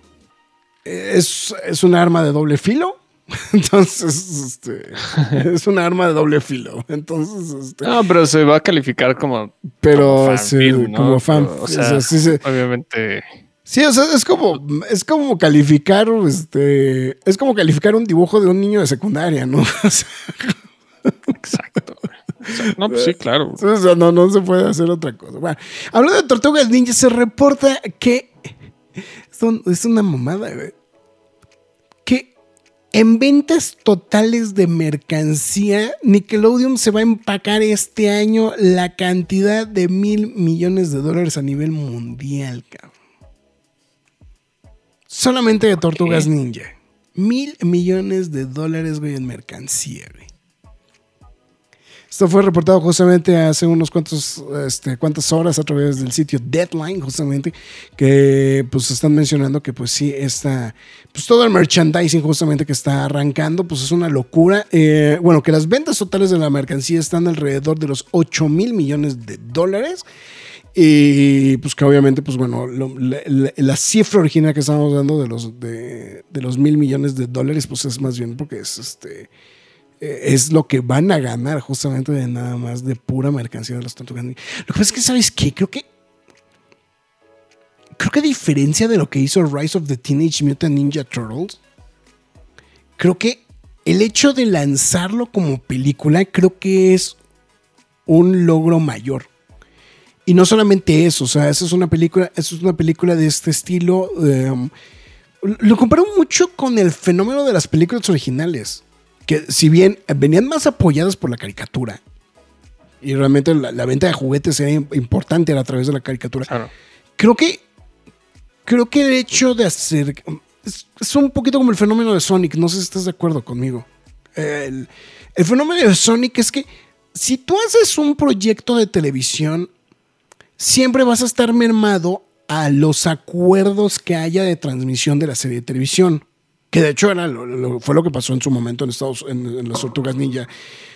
es, es un arma de doble filo. Entonces, este, es un arma de doble filo. Entonces, este, No, pero se va a calificar como, pero como fan sí, film, ¿no? como fan. Pero, o O sea, sea, sí, se- obviamente. sí, o sea, es como, es como calificar, este, es como calificar un dibujo de un niño de secundaria, ¿no? O sea, Exacto. No, pues sí, claro. O sea, no, no se puede hacer otra cosa. Bueno, hablando de tortugas ninja, se reporta que son, es una mamada, güey. En ventas totales de mercancía, Nickelodeon se va a empacar este año la cantidad de mil millones de dólares a nivel mundial, cabrón. Solamente de tortugas ninja. Mil millones de dólares, güey, en mercancía, güey. Esto fue reportado justamente hace unos cuantos, este, cuantas horas a través del sitio Deadline, justamente, que pues están mencionando que pues sí, está, pues todo el merchandising justamente que está arrancando, pues es una locura. Eh, bueno, que las ventas totales de la mercancía están alrededor de los 8 mil millones de dólares Y pues que obviamente, pues bueno, la, cifra original que estamos dando de los, de, los mil millones de dólares, pues es más bien porque es este es lo que van a ganar justamente de nada más de pura mercancía de los tortugas. Lo que pasa es que, ¿sabes qué? Creo que creo que a diferencia de lo que hizo Rise of the Teenage Mutant Ninja Turtles, creo que el hecho de lanzarlo como película creo que es un logro mayor. Y no solamente eso, o sea, esa es una película, es una película de este estilo. eh, lo comparo mucho con el fenómeno de las películas originales, que si bien venían más apoyadas por la caricatura, y realmente la, la venta de juguetes era im- importante era a través de la caricatura, Claro. creo que creo que el hecho de hacer es, es un poquito como el fenómeno de Sonic no sé si estás de acuerdo conmigo el, el fenómeno de Sonic es que si tú haces un proyecto de televisión siempre vas a estar mermado a los acuerdos que haya de transmisión de la serie de televisión que de hecho era lo- fue lo que pasó en su momento en Estados en, en las Tortugas Ninja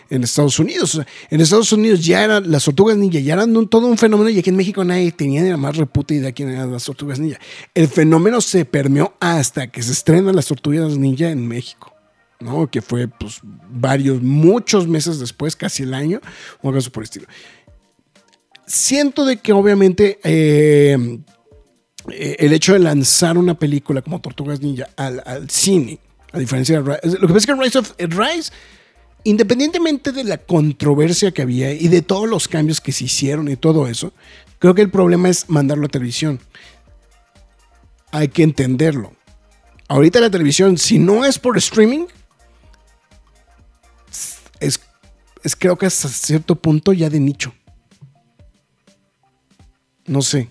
en Estados Unidos. En Estados Unidos ya eran las Tortugas Ninja, ya eran todo un fenómeno y aquí en México nadie tenía ni la más reputa idea quién eran las Tortugas Ninja. El fenómeno se permeó hasta que se estrenan las Tortugas Ninja en México. ¿no? Que fue pues varios, muchos meses después, casi el año, o algo por el estilo. Siento de que obviamente eh, eh, el hecho de lanzar una película como Tortugas Ninja al, al cine, a diferencia de Rise, lo que pasa es que Rise of Rise, independientemente de la controversia que había y de todos los cambios que se hicieron y todo eso, creo que el problema es mandarlo a televisión. Hay que entenderlo. Ahorita la televisión, si no es por streaming, es, es creo que hasta cierto punto ya de nicho. No sé.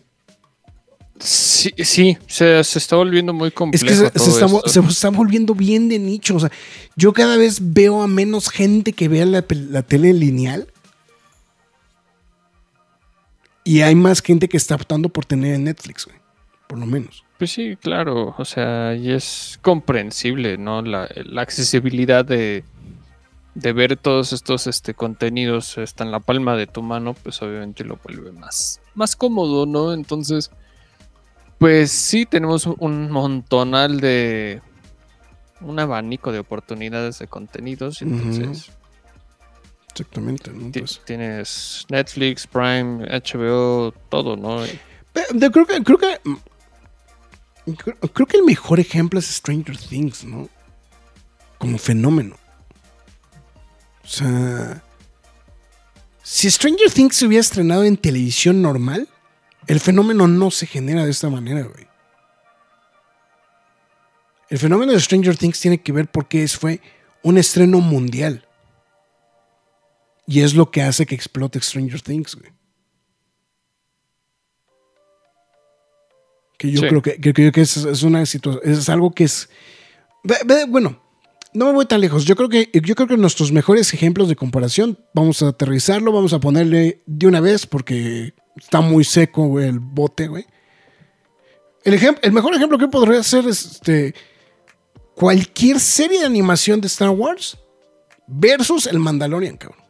Sí, sí se, se está volviendo muy Es complejo. que se, está, esto. se está volviendo bien de nicho. O sea, yo cada vez veo a menos gente que vea la, tele lineal. Y hay más gente que está optando por tener en Netflix, güey. Por lo menos. Pues sí, claro. O sea, y es comprensible, ¿no? La, la accesibilidad de, de ver todos estos este, contenidos está en la palma de tu mano, pues obviamente lo vuelve más, más cómodo, ¿no? Entonces, pues sí, tenemos un- montonal de. un abanico de oportunidades de contenidos. Entonces, Exactamente. ¿no? Pues- tienes Netflix, Prime, HBO, todo, ¿no? Pero creo que, creo que. Creo que el mejor ejemplo es Stranger Things, ¿no? Como fenómeno. O sea. Si Stranger Things se hubiera estrenado en televisión normal, el fenómeno no se genera de esta manera, güey. El fenómeno de Stranger Things tiene que ver porque es, fue un estreno mundial. Y es lo que hace que explote Stranger Things, güey. Que yo Sí. creo que, que creo que es, es una situación, es algo que es. Bueno, no me voy tan lejos. Yo creo que, yo creo que nuestros mejores ejemplos de comparación, vamos a aterrizarlo, vamos a ponerle de una vez, porque está muy seco, güey, el bote, güey. El, el mejor ejemplo que podría ser es este, cualquier serie de animación de Star Wars versus el Mandalorian, cabrón.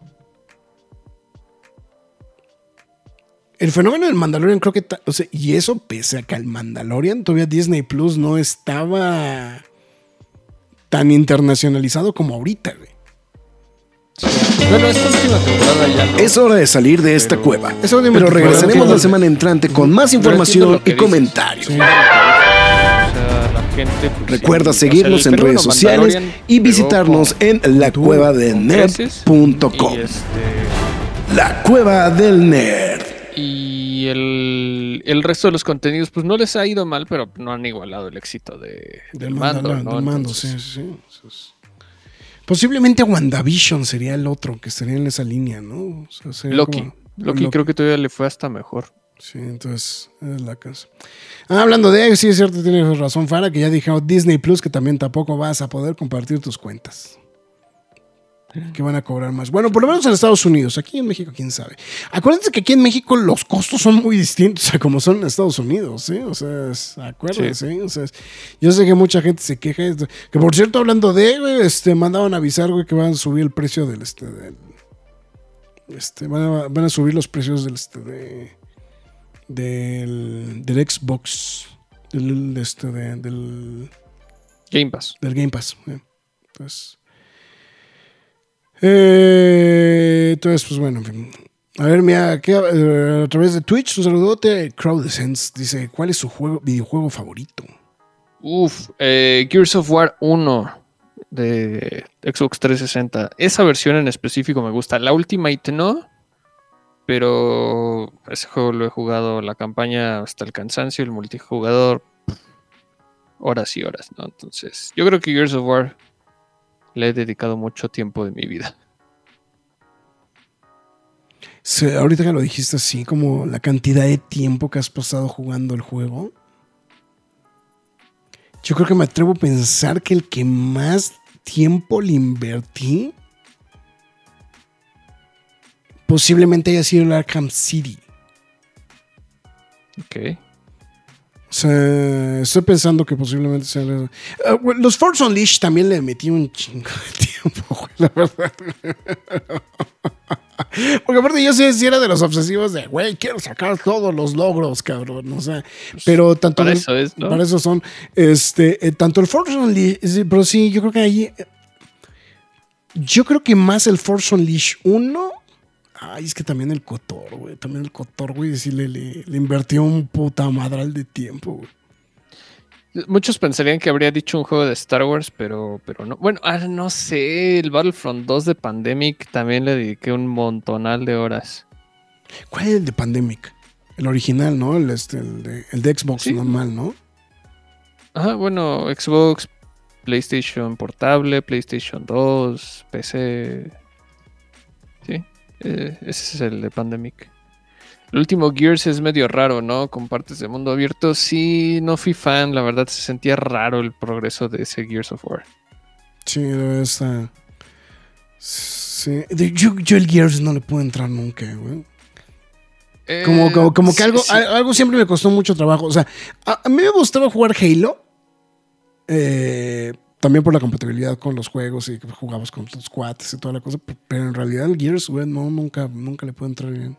El fenómeno del Mandalorian creo que... o sea, y eso pese a que el Mandalorian todavía Disney Plus no estaba tan internacionalizado como ahorita, güey. Bueno, esta última temporada ya no. Es hora de salir de esta Pero- cueva. Eso de Pero regresaremos la semana entrante con más información y comentarios. Gente, pues, Recuerda sí, o sea, seguirnos el en redes sociales y visitarnos con- en la cueva de con creces, nerd.com. Y, este, La cueva del nerd. y el, el resto de los contenidos, pues no les ha ido mal, pero no han igualado el éxito de, Del mando. Mandalorian, ¿no? del mando, Entonces, sí, sí, es- Posiblemente WandaVision sería el otro que estaría en esa línea, ¿no? O sea, sería Loki. como- Loki creo que todavía le fue hasta mejor. Sí, entonces es la casa. Ah, hablando de, sí es cierto, tienes razón, Fara, que ya dijeron Disney Plus que también tampoco vas a poder compartir tus cuentas. Que van a cobrar más. Bueno, por lo menos en Estados Unidos. Aquí en México, quién sabe. Acuérdense que aquí en México los costos son muy distintos a como son en Estados Unidos, ¿sí? O sea, es- acuérdense. ¿sí? O sea, es- yo sé que mucha gente se queja. Que por cierto, hablando de, güey, este, mandaban a avisar, güey, que van a subir el precio del, este, del, este, van a, van a subir los precios del, este, de, del, del Xbox. Del, de este, de- del, Game Pass. del Game Pass. eh. Entonces, eh, entonces, pues bueno, en fin. A ver, mira, eh, a través de Twitch, un saludote. Crowdescence dice: ¿Cuál es su juego, videojuego favorito? Uf, eh, Gears of War 1 de Xbox 360. Esa versión en específico me gusta. La Ultimate no, pero ese juego lo he jugado la campaña hasta el cansancio, el multijugador, horas y horas, ¿no? Entonces, yo creo que Gears of War le he dedicado mucho tiempo de mi vida. Sí, ahorita que lo dijiste así, como la cantidad de tiempo que has pasado jugando el juego. Yo creo que me atrevo a pensar que el que más tiempo le invertí posiblemente haya sido el Arkham City. Ok. Sea, estoy pensando que posiblemente sea. Bueno, los Force Unleashed también le metí un chingo de tiempo, güey, la verdad. Porque aparte yo sí, sí era de los obsesivos de, güey, quiero sacar todos los logros, cabrón. O sea, pero tanto. Para el- eso es, ¿no? Para eso son. Este, eh, tanto el Force Unleashed. Pero sí, yo creo que ahí. eh, Yo creo que más el Force Unleashed 1. Ay, es que también el Cotor, güey. También el Cotor, güey. Sí le, le, le invirtió un puta madral de tiempo, güey. Muchos pensarían que habría dicho un juego de Star Wars, pero, pero no. Bueno, ah, no sé, el Battlefront 2 de Pandemic también le dediqué un montonal de horas. ¿Cuál es el de Pandemic? El original, ¿no? El, este, el, de, el de Xbox Sí. normal, ¿no? Ajá, bueno, Xbox, PlayStation portable, PlayStation 2, PC. Eh, ese es el de Pandemic. El último Gears es medio raro, ¿no? Con partes de mundo abierto. Sí, no fui fan, la verdad se sentía raro el progreso de ese Gears of War. Sí, estar. Sí. Yo, yo el Gears no le puedo entrar nunca, güey. Como, Eh, como, como que sí, algo, sí. algo siempre me costó mucho trabajo. O sea, a, a mí me gustaba jugar Halo. eh, también por la compatibilidad con los juegos y que jugabas con los cuates y toda la cosa. Pero en realidad el Gears, no, nunca, nunca le puedo entrar bien.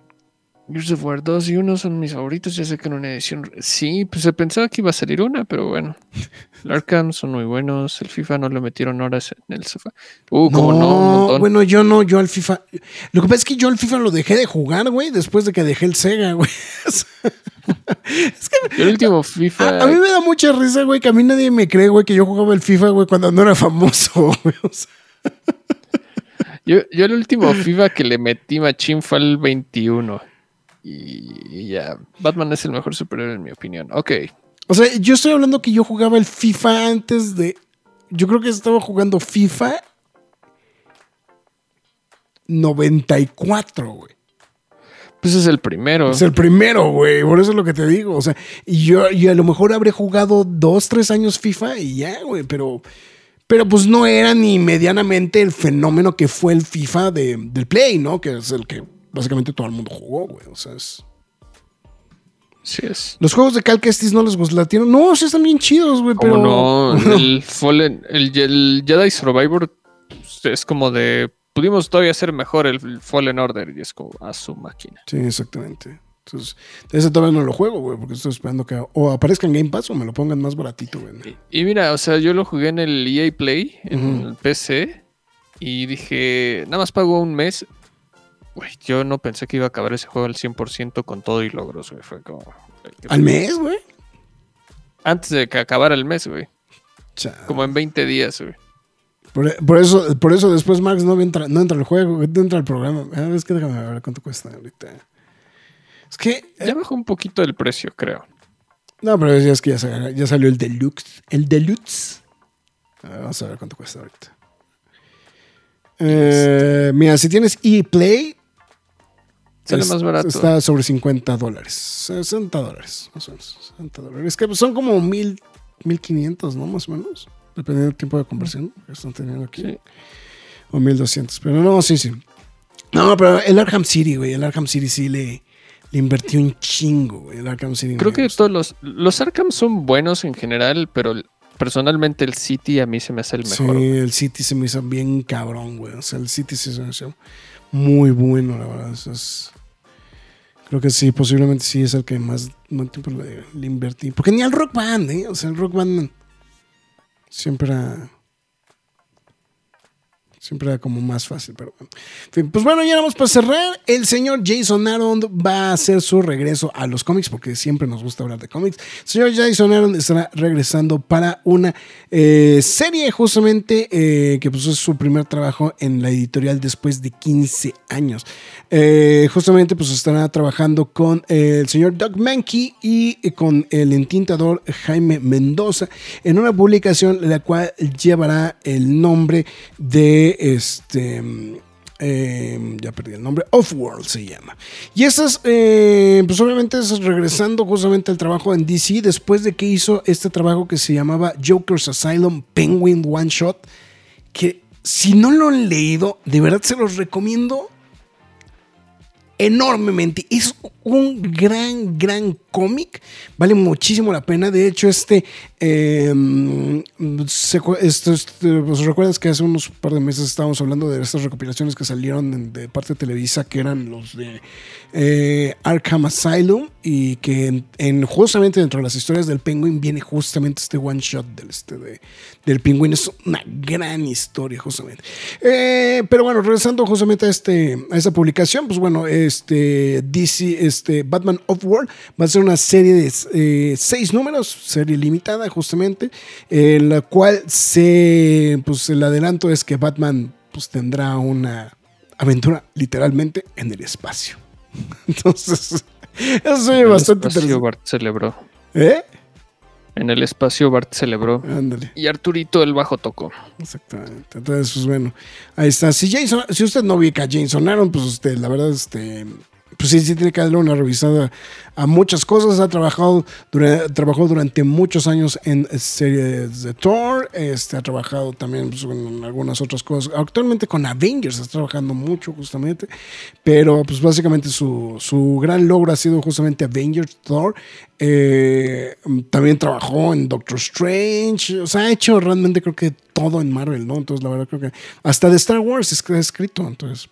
Gears of War 2 y 1 son mis favoritos. Ya sé que en una edición. Sí, pues se pensaba que iba a salir una, pero bueno. El Arkham son muy buenos. El FIFA no le metieron horas en el sofá. Uh, como no, un montón. bueno, yo no, yo al FIFA. Lo que pasa es que yo al FIFA lo dejé de jugar, güey, después de que dejé el Sega, güey. Yo el último FIFA. A, a mí me da mucha risa, güey, que a mí nadie me cree, güey, que yo jugaba el FIFA, güey, cuando no era famoso, güey. O sea, Yo, yo el último FIFA que le metí machín fue el 21. Y, y ya. Batman es el mejor superhéroe en mi opinión. Ok. o sea, yo estoy hablando que yo jugaba el FIFA antes de. Yo creo que estaba jugando FIFA 94, güey. Pues es el primero. Es el primero, güey. Por eso es lo que te digo. O sea, y yo, y a lo mejor habré jugado dos, tres años FIFA y ya, güey. Pero, pero pues no era ni medianamente el fenómeno que fue el FIFA de- del Play, ¿no? Que es el que básicamente todo el mundo jugó, güey. O sea, es. Sí es. Los juegos de Cal Kestis no les gustaron. No, sí están bien chidos, güey. Pero. no, el Fallen, el, el Jedi Survivor pues, es como de. Pudimos todavía hacer mejor el Fallen Order y es como a su máquina. Sí, exactamente. Entonces, ese todavía no lo juego, güey, porque estoy esperando que o aparezca en Game Pass o me lo pongan más baratito, güey. Y mira, o sea, yo lo jugué en el EA Play, en el PC, y dije, nada más pago un mes. Güey, yo no pensé que iba a acabar ese juego al 100% con todo y logros, güey. Fue como. Al mes, güey. Antes de que acabara el mes, güey. Como en 20 días, güey. Por, por eso, por eso después Max no entra, no entra al juego, no entra al programa. Ah, es que déjame ver cuánto cuesta ahorita. Es que. eh, Ya bajó un poquito el precio, creo. no, pero es que ya, sa- ya salió el Deluxe. El Deluxe. A ver, vamos a ver cuánto cuesta ahorita. Eh, mira, si tienes ePlay. Sale es- más barato. Está sobre 50 dólares. 60 dólares. Más o menos. 60 dólares. Es que son como mil, 1500, ¿no? Más o menos. Dependiendo del tiempo de conversión que están teniendo aquí. Sí. O 1200. Pero no, sí, sí. No, pero el Arkham City, güey. El Arkham City sí le, le invertí un chingo, güey. El Arkham City. Creo que todos los, los Arkham son buenos en general, pero personalmente el City a mí se me hace el Sí, mejor. güey. el City se me hizo bien cabrón, güey. O sea, el City sí se me hizo muy bueno, la verdad. Es- Creo que sí, posiblemente sí es el que más, más tiempo le, le invertí. Porque ni al rock band, ¿eh? O sea, el rock band siempre era. Siempre era como más fácil, pero bueno. Pues bueno, ya vamos para cerrar. El señor Jason Aaron va a hacer su regreso a los cómics, porque siempre nos gusta hablar de cómics. El señor Jason Aaron estará regresando para una eh, serie, justamente, eh, que pues es su primer trabajo en la editorial después de 15 años. Eh, justamente, pues estará trabajando con el señor Doug Mankey y con el entintador Jaime Mendoza en una publicación la cual llevará el nombre de este. eh, ya perdí el nombre, Offworld se llama. Y estas, eh, pues obviamente es regresando justamente al trabajo en DC después de que hizo este trabajo que se llamaba Joker's Asylum Penguin One Shot, que si no lo han leído, de verdad se los recomiendo enormemente. Es un gran, gran cómic. Vale muchísimo la pena. De hecho, este. eh, recuerdas que hace unos par de meses estábamos hablando de estas recopilaciones que salieron de parte de Televisa, que eran los de eh, Arkham Asylum. Y que en, en- justamente dentro de las historias del Penguin viene justamente este one shot del, este, de- del Penguin. Es una gran historia, justamente. Eh, pero bueno, regresando justamente a, este, a esta publicación, pues bueno, este DC, este Batman of World va a ser una serie de eh, seis números, serie limitada, justamente, en la cual se, pues el adelanto es que Batman pues tendrá una aventura literalmente en el espacio. Entonces, eso se oye En el bastante espacio interesante. Bart celebró. ¿Eh? En el espacio Bart celebró. Ándale. Y Arturito el bajo tocó. Exactamente. Entonces, pues bueno, ahí está. Si Jason, si usted no ubica a Jason Aaron, pues usted, la verdad, este, pues sí, sí tiene que darle una revisada a muchas cosas. Ha trabajado, dura- trabajó durante muchos años en series de Thor. Este, ha trabajado también pues, en algunas otras cosas. Actualmente con Avengers está trabajando mucho, justamente. Pero, pues básicamente su, su gran logro ha sido justamente Avengers Thor. Eh, también trabajó en Doctor Strange. O sea, ha hecho realmente creo que todo en Marvel, ¿no? Entonces, la verdad creo que hasta de Star Wars es ha escrito. Entonces,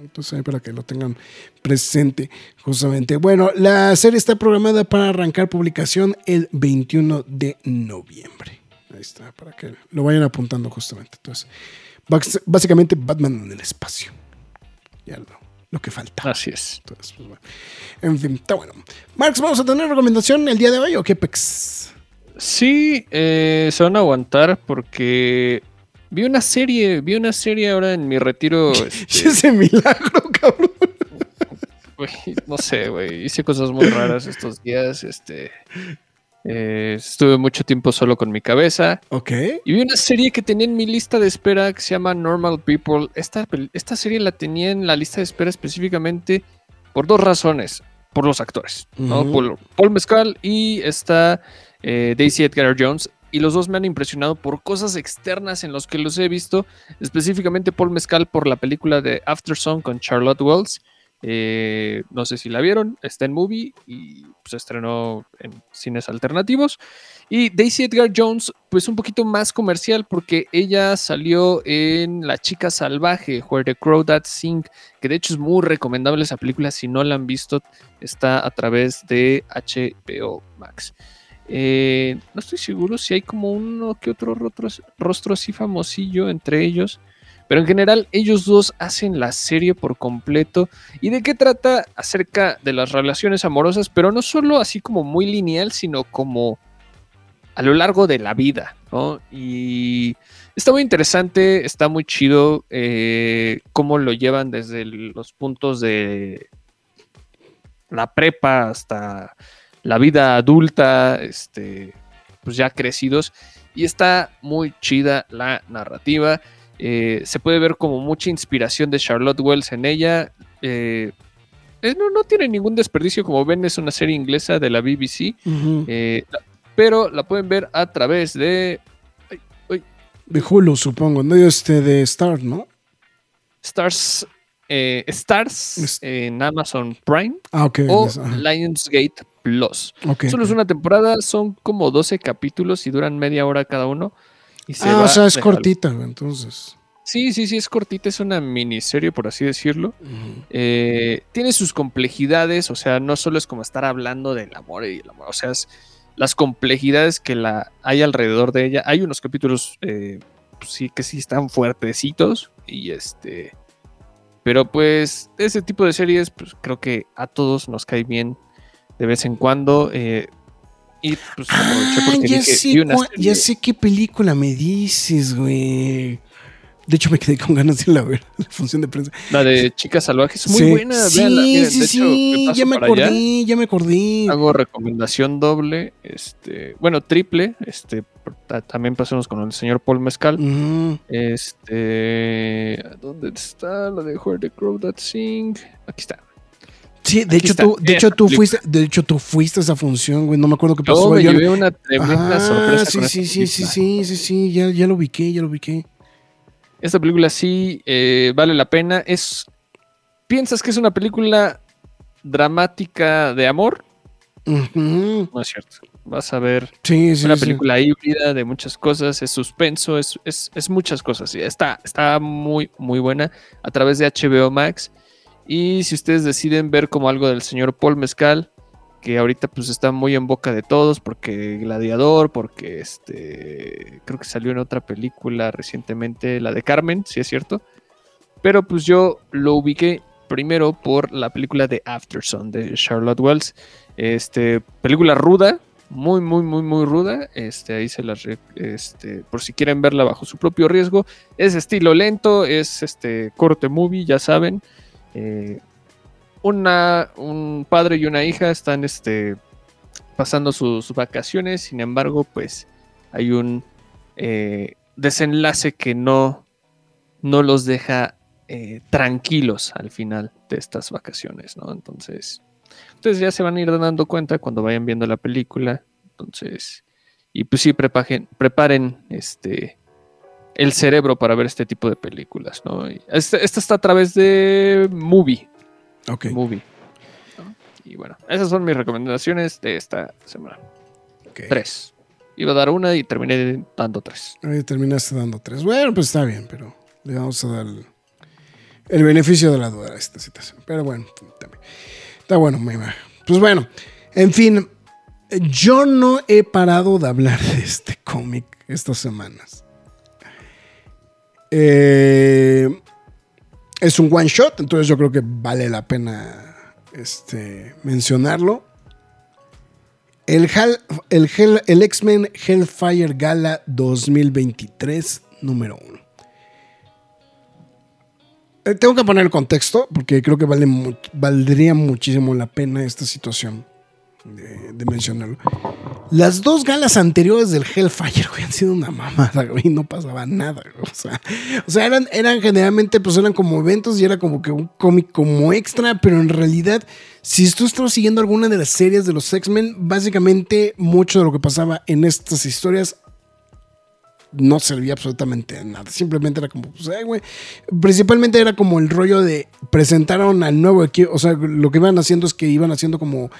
entonces ahí para que lo tengan presente justamente. Bueno, la serie está programada para arrancar publicación el 21 de noviembre. Ahí está, para que lo vayan apuntando justamente. Entonces, básicamente Batman en el espacio. Ya lo, lo que falta. Así es. Entonces, pues bueno. En fin, está bueno. Marx, ¿vamos a tener recomendación el día de hoy o qué pex? Sí, eh, se van a aguantar porque vi una serie, vi una serie ahora en mi retiro. este, Ese milagro, cabrón. no sé, güey. Hice cosas muy raras estos días. Este, eh, estuve mucho tiempo solo con mi cabeza. Ok. Y vi una serie que tenía en mi lista de espera que se llama Normal People. Esta, esta serie la tenía en la lista de espera específicamente por dos razones. Por los actores, ¿no? Por Paul Mescal y está eh, Daisy Edgar Jones. Y los dos me han impresionado por cosas externas en los que los he visto. Específicamente Paul Mescal por la película de After Song con Charlotte Wells. Eh, no sé si la vieron, está en movie y se estrenó en cines alternativos. Y Daisy Edgar Jones, pues un poquito más comercial porque ella salió en La chica salvaje, Where the Crow That Sing, que de hecho es muy recomendable esa película, si no la han visto, está a través de HBO Max. Eh, no estoy seguro si hay como uno que otro rostro, así famosillo entre ellos. Pero en general, ellos dos hacen la serie por completo. ¿Y de qué trata? Acerca de las relaciones amorosas, pero no solo así como muy lineal, sino como a lo largo de la vida. Y está muy interesante, está muy chido eh, cómo lo llevan desde los puntos de la prepa hasta la vida adulta, este, pues ya crecidos. Y está muy chida la narrativa. Eh, se puede ver como mucha inspiración de Charlotte Wells en ella. Eh, eh, no, no tiene ningún desperdicio, como ven, es una serie inglesa de la BBC. Eh, pero la pueden ver a través de De Hulu, supongo. No, este de Star, ¿no? Stars, Stars en Amazon Prime Ah, ok. o. Lionsgate Plus. Ok, Solo es una temporada, son como 12 capítulos y duran media hora cada uno. Y se Ah, va o sea, es cortita, entonces. Sí, sí, sí, es cortita, es una miniserie, por así decirlo. Eh, tiene sus complejidades, o sea, no solo es como estar hablando del amor y el amor, o sea, es las complejidades que la hay alrededor de ella. Hay unos capítulos, eh, pues sí, que sí están fuertecitos y este... Pero pues ese tipo de series, pues creo que a todos nos cae bien de vez en cuando. eh, y pues aproveché Ah, porque ya, dije, sé una ya sé qué película me dices, güey. De hecho, me quedé con ganas de ir a ver la función de prensa. La de Chicas Salvajes, muy Sí. buena. Sí, véanla, miren, sí, de hecho, me sí, ya me acordé, allá, ya me acordé. Hago recomendación doble, este, bueno, triple, este, también pasemos con el señor Paul Mezcal. Este, ¿dónde está la de Where the Crow That Sing? Aquí está. Sí, de Aquí hecho, está, tú, de hecho, tú fuiste, de hecho, tú fuiste a esa función, güey. No me acuerdo qué Yo pasó. me yo- llevé una tremenda Ah, sorpresa. sí, con sí, sí, sí, sí, sí, sí, ya, ya lo ubiqué, ya lo ubiqué. Esta película sí eh, vale la pena. Es, ¿Piensas que es una película dramática de amor? No es cierto. Vas a ver Sí, sí, una sí. película híbrida de muchas cosas, es suspenso, es, es, es muchas cosas. Está, está muy, muy buena a través de HBO Max. Y si ustedes deciden ver como algo del señor Paul Mezcal, que ahorita pues está muy en boca de todos, porque Gladiador, porque este creo que salió en otra película recientemente, la de Carmen, si es cierto. Pero pues yo lo ubiqué primero por la película de Afterson de Charlotte Wells. Este, película ruda, muy, muy, muy, muy ruda. Este, ahí se las, este, por si quieren verla bajo su propio riesgo. Es estilo lento, es este corte movie, ya saben. Eh, una, un padre y una hija están este, pasando sus vacaciones, sin embargo, pues hay un eh, desenlace que no, no los deja eh, tranquilos al final de estas vacaciones, ¿no? Entonces, ustedes ya se van a ir dando cuenta cuando vayan viendo la película. Entonces, y pues sí, preparen, preparen este el cerebro para ver este tipo de películas, ¿no? Y Esta, esta está a través de Movie. Ok. Movie. ¿no? Y bueno, esas son mis recomendaciones de esta semana. Tres. Iba a dar una y terminé dando tres. Ahí terminaste dando tres. Bueno, pues está bien, pero le vamos a dar el, el beneficio de la duda a esta situación. Pero bueno, también. Está bueno, me. Pues bueno, en fin, yo no he parado de hablar de este cómic estas semanas. Eh, es un one shot, entonces yo creo que vale la pena este, mencionarlo. El, Hal- el, el X-Men Hellfire Gala 2023, número 1. tengo que poner el contexto porque creo que vale valdría muchísimo la pena esta situación de mencionarlo. Las dos galas anteriores del Hellfire, güey, han sido una mamada, güey, no pasaba nada, güey, O sea, o sea eran, eran generalmente, pues eran como eventos y era como que un cómic como extra, pero en realidad, si tú estabas siguiendo alguna de las series de los X-Men, básicamente mucho de lo que pasaba en estas historias no servía absolutamente de nada. Simplemente era como, pues, ay, güey. Principalmente era como el rollo de presentaron al nuevo equipo. O sea, lo que iban haciendo es que iban haciendo como.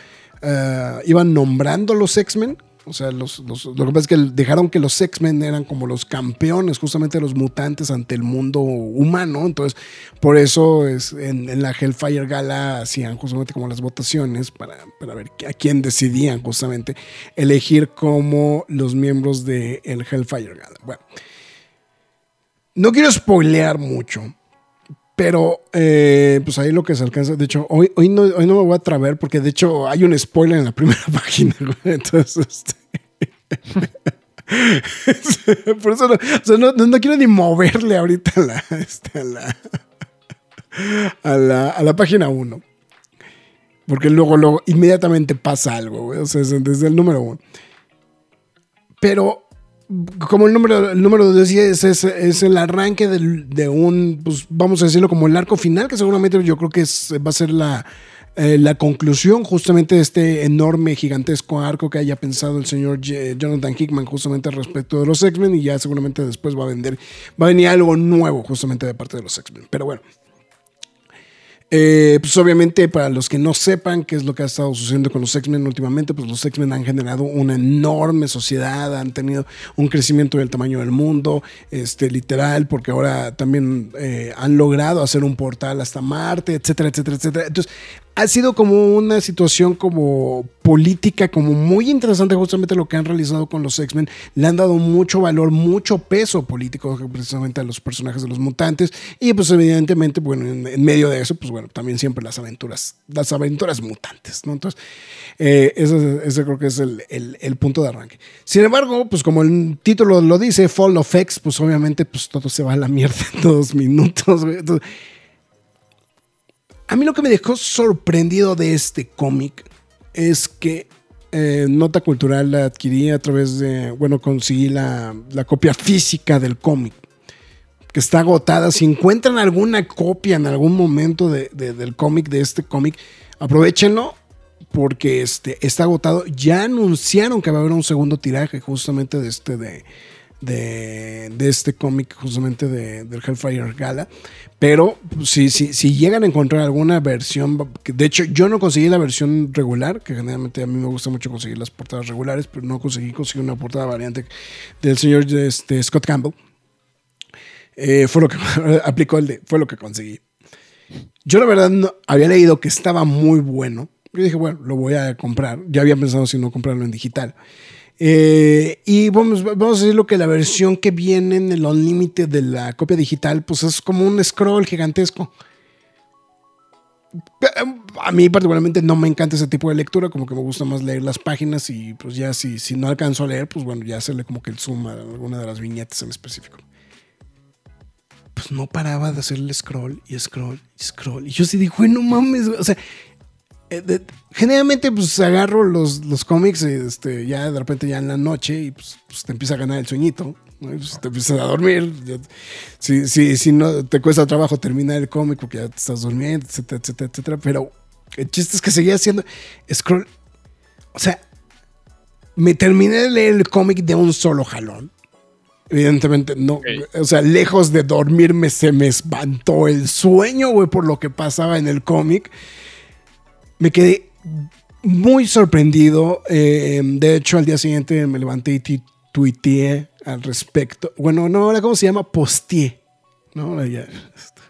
Eh, iban nombrando los X-Men. O sea, los, los- lo que pasa es que dejaron que los X-Men eran como los campeones, justamente los mutantes ante el mundo humano. Entonces, por eso es, en, la Hellfire Gala hacían justamente como las votaciones para, para ver a quién decidían justamente elegir como los miembros del el Hellfire Gala. Bueno, no quiero spoilear mucho, pero eh, pues ahí lo que se alcanza. De hecho, hoy, hoy, no, hoy no me voy a atrever porque de hecho hay un spoiler en la primera página. Entonces, este, por eso no, o sea, no, no- quiero ni moverle ahorita a la, este, a la, a la, a la página 1. Porque luego, luego, inmediatamente pasa algo, güey. O sea, es desde el número 1. Pero como el número, el número decía, es, es, es el arranque del- de un, pues vamos a decirlo como el arco final, que seguramente yo creo que es- va a ser la, eh, la conclusión justamente de este enorme, gigantesco arco que haya pensado el señor Jonathan Hickman justamente respecto de los X-Men y ya seguramente después va a vender, va a venir algo nuevo justamente de parte de los X-Men. Pero bueno. Eh, pues obviamente para los que no sepan qué es lo que ha estado sucediendo con los X-Men últimamente, pues los X-Men han generado una enorme sociedad, han tenido un crecimiento del tamaño del mundo, este, literal, porque ahora también eh, han logrado hacer un portal hasta Marte, etcétera, etcétera, etcétera. Entonces, ha sido como una situación como política, como muy interesante justamente lo que han realizado con los X-Men. Le han dado mucho valor, mucho peso político precisamente a los personajes de los mutantes. Y pues evidentemente, bueno, en, medio de eso, pues bueno, también siempre las aventuras, las aventuras mutantes, ¿no? Entonces, eh, ese, creo que es el, punto de arranque. Sin embargo, pues como el título lo dice, Fall of X, pues obviamente pues todo se va a la mierda en dos minutos. Entonces, a mí lo que me dejó sorprendido de este cómic es que eh, Nota Cultural la adquirí a través de, bueno, conseguí la, la copia física del cómic, que está agotada. Si encuentran alguna copia en algún momento de- de- del cómic, de este cómic, aprovechenlo porque este, está agotado. Ya anunciaron que va a haber un segundo tiraje justamente de este, de, de, este cómic, justamente de, del Hellfire Gala. Pero si, si, si llegan a encontrar alguna versión, de hecho yo no conseguí la versión regular, que generalmente a mí me gusta mucho conseguir las portadas regulares, pero no conseguí conseguir una portada variante del señor este, Scott Campbell. Eh, fue lo que aplicó el de, fue lo que conseguí. Yo la verdad no, había leído que estaba muy bueno. Yo dije, bueno, lo voy a comprar. Ya había pensado si no comprarlo en digital. Eh, y vamos, vamos a decirlo que la versión que viene en el Unlimited de la copia digital, pues es como un scroll gigantesco. A mí particularmente no me encanta ese tipo de lectura, como que me gusta más leer las páginas y pues ya si, si no alcanzo a leer, pues bueno, ya hacerle como que el zoom a alguna de las viñetas en específico pues no paraba de hacerle scroll y scroll y scroll. Y yo sí dije, no mames, güey". o sea, eh, de- generalmente pues agarro los, los cómics este, ya de repente ya en la noche y pues, pues, te empieza a ganar el sueñito. ¿no? Y, pues, te empiezas a dormir. Si, si, si no te cuesta trabajo terminar el cómic porque ya te estás durmiendo, etcétera, etcétera, etcétera. Pero el chiste es que seguía haciendo scroll. O sea, me terminé de leer el cómic de un solo jalón. Evidentemente, no. O sea, lejos de dormirme, se me espantó el sueño, güey, por lo que pasaba en el cómic. Me quedé muy sorprendido. eh, de hecho, al día siguiente me levanté y tuiteé al respecto. Bueno, no, ahora, ¿cómo se llama? Posteé. No, ya.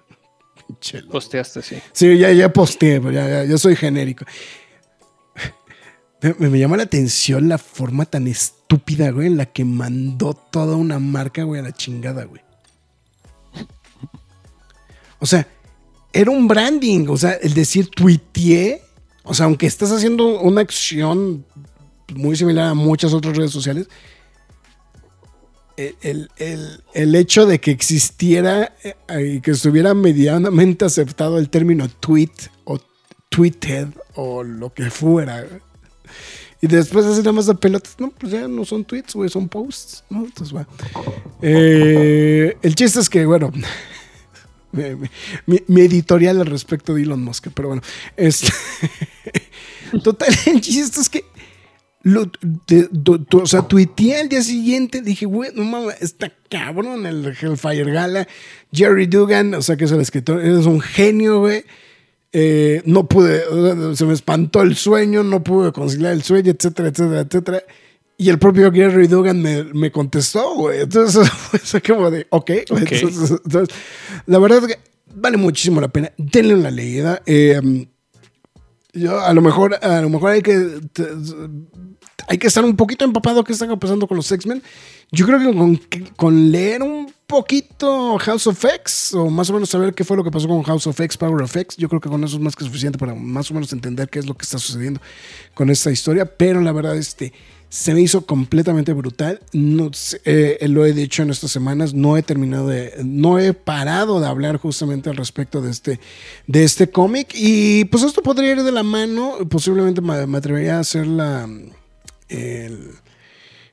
Pinche loco. Posteaste, sí. Sí, ya, ya posteé, pero ya, ya, yo soy genérico. Me, me llama la atención la forma tan estúpida, güey, en la que mandó toda una marca, güey, a la chingada, güey. O sea, era un branding, o sea, el decir tuiteé, o sea, aunque estás haciendo una acción muy similar a muchas otras redes sociales, el, el- el- hecho de que existiera eh, y que estuviera medianamente aceptado el término tweet o tweeted o lo que fuera. Y después así nada más de pelotas, no, pues ya no son tweets, güey, son posts, ¿no? Entonces, bueno. Eh, el chiste es que, bueno, mi, editorial al respecto de Elon Musk, pero bueno, este, total, el chiste es que o sea, tuiteé al día siguiente, dije, güey, no mames, está cabrón el Hellfire Gala. Jerry Dugan, o sea, que es el escritor, es un genio, güey. Eh, no pude, se me espantó el sueño, no pude conciliar el sueño, etcétera, etcétera, etcétera. Y el propio Gary Dugan me, me contestó, güey. Entonces fue así como de, ok. güey. Ok. Entonces, entonces, la verdad es que vale muchísimo la pena. Denle una leída. Eh, yo a lo mejor, a lo mejor hay que te- hay que estar un poquito empapado qué está pasando con los X-Men. Yo creo que con, con leer un poquito House of X o más o menos saber qué fue lo que pasó con House of X, Power of X, yo creo que con eso es más que suficiente para más o menos entender qué es lo que está sucediendo con esta historia. Pero la verdad, este se me hizo completamente brutal. Eh, lo he dicho en estas semanas, no he terminado de, no he parado de hablar justamente al respecto de este, de este cómic. Y pues esto podría ir de la mano. Posiblemente me, atrevería a hacer la,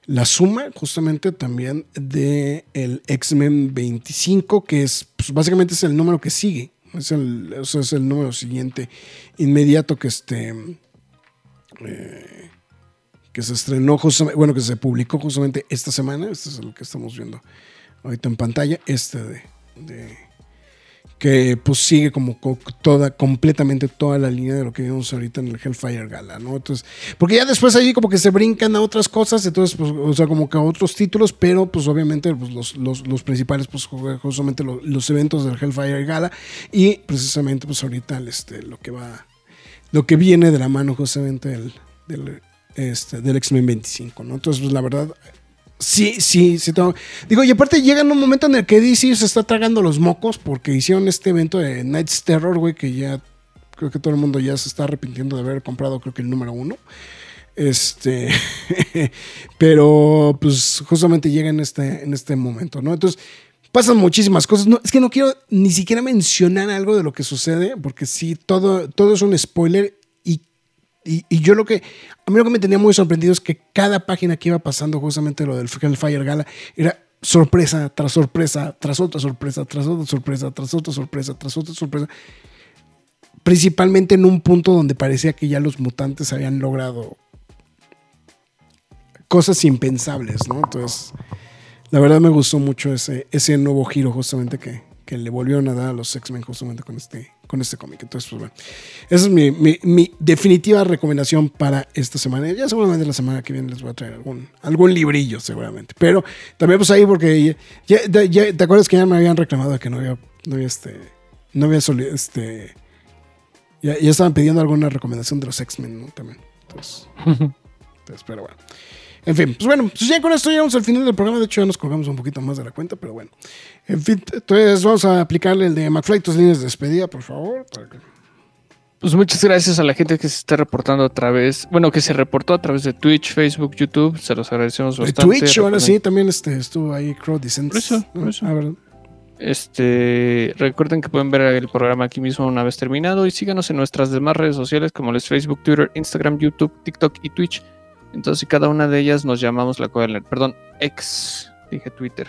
la suma justamente también de el X-Men 25, que es pues, básicamente es el número que sigue. Es el, es el número siguiente inmediato que este eh, que se estrenó justamente, bueno, que se publicó justamente esta semana. Este es el que estamos viendo ahorita en pantalla. Este de, que pues sigue como co- toda, completamente toda la línea de lo que vimos ahorita en el Hellfire Gala, ¿no? Entonces, porque ya después ahí como que se brincan a otras cosas, entonces, pues, o sea, como que a otros títulos, pero pues obviamente pues, los, los, los principales, pues ju- justamente lo- los eventos del Hellfire Gala y precisamente pues ahorita este, lo que va, lo que viene de la mano justamente del, este, del X-Men 25, ¿no? Entonces, pues la verdad, Sí, sí, sí. tengo- Digo, y aparte llega en un momento en el que DC se está tragando los mocos porque hicieron este evento de Night's Terror, güey, que ya creo que todo el mundo ya se está arrepintiendo de haber comprado, creo que el número uno. Este, pero pues justamente llega en este, en este momento, ¿no? Entonces, pasan muchísimas cosas. Es que no quiero ni siquiera mencionar algo de lo que sucede, porque sí, todo, todo es un spoiler y yo lo que, a mí lo que me tenía muy sorprendido es que cada página que iba pasando justamente lo del Hellfire Gala era sorpresa tras sorpresa, tras otra sorpresa, tras otra sorpresa, tras otra sorpresa, tras otra sorpresa. Principalmente en un punto donde parecía que ya los mutantes habían logrado cosas impensables, ¿no? Entonces, la verdad me gustó mucho ese, ese nuevo giro justamente que, que le volvieron a dar a los X-Men justamente con este, con este cómic. Entonces, pues bueno, esa es mi, mi- mi definitiva recomendación para esta semana. Ya seguramente la semana que viene les voy a traer algún, algún librillo seguramente. Pero también pues ahí porque ya, ya- ya- ¿te acuerdas que ya me habían reclamado que no había, no había este, no había soli- este, ya, ya estaban pidiendo alguna recomendación de los X-Men, ¿no? También. Entonces, entonces, pero bueno. En fin, pues bueno, pues ya con esto llegamos al final del programa. De hecho, ya nos colgamos un poquito más de la cuenta, pero bueno. En fin, entonces vamos a aplicarle el de McFly, tus líneas de despedida, por favor. para que- Pues muchas gracias a la gente que se está reportando a través, bueno, que se reportó a través de Twitch, Facebook, YouTube. Se los agradecemos De bastante. Twitch, ahora sí, también este, estuvo ahí Crow Descents. Por eso, por Ah, eso. ah. Este, recuerden que pueden ver el programa aquí mismo una vez terminado y síganos en nuestras demás redes sociales como les Facebook, Twitter, Instagram, YouTube, TikTok y Twitch. Entonces, cada una de ellas nos llamamos la Cueva del Nerd. Perdón, ex, dije Twitter.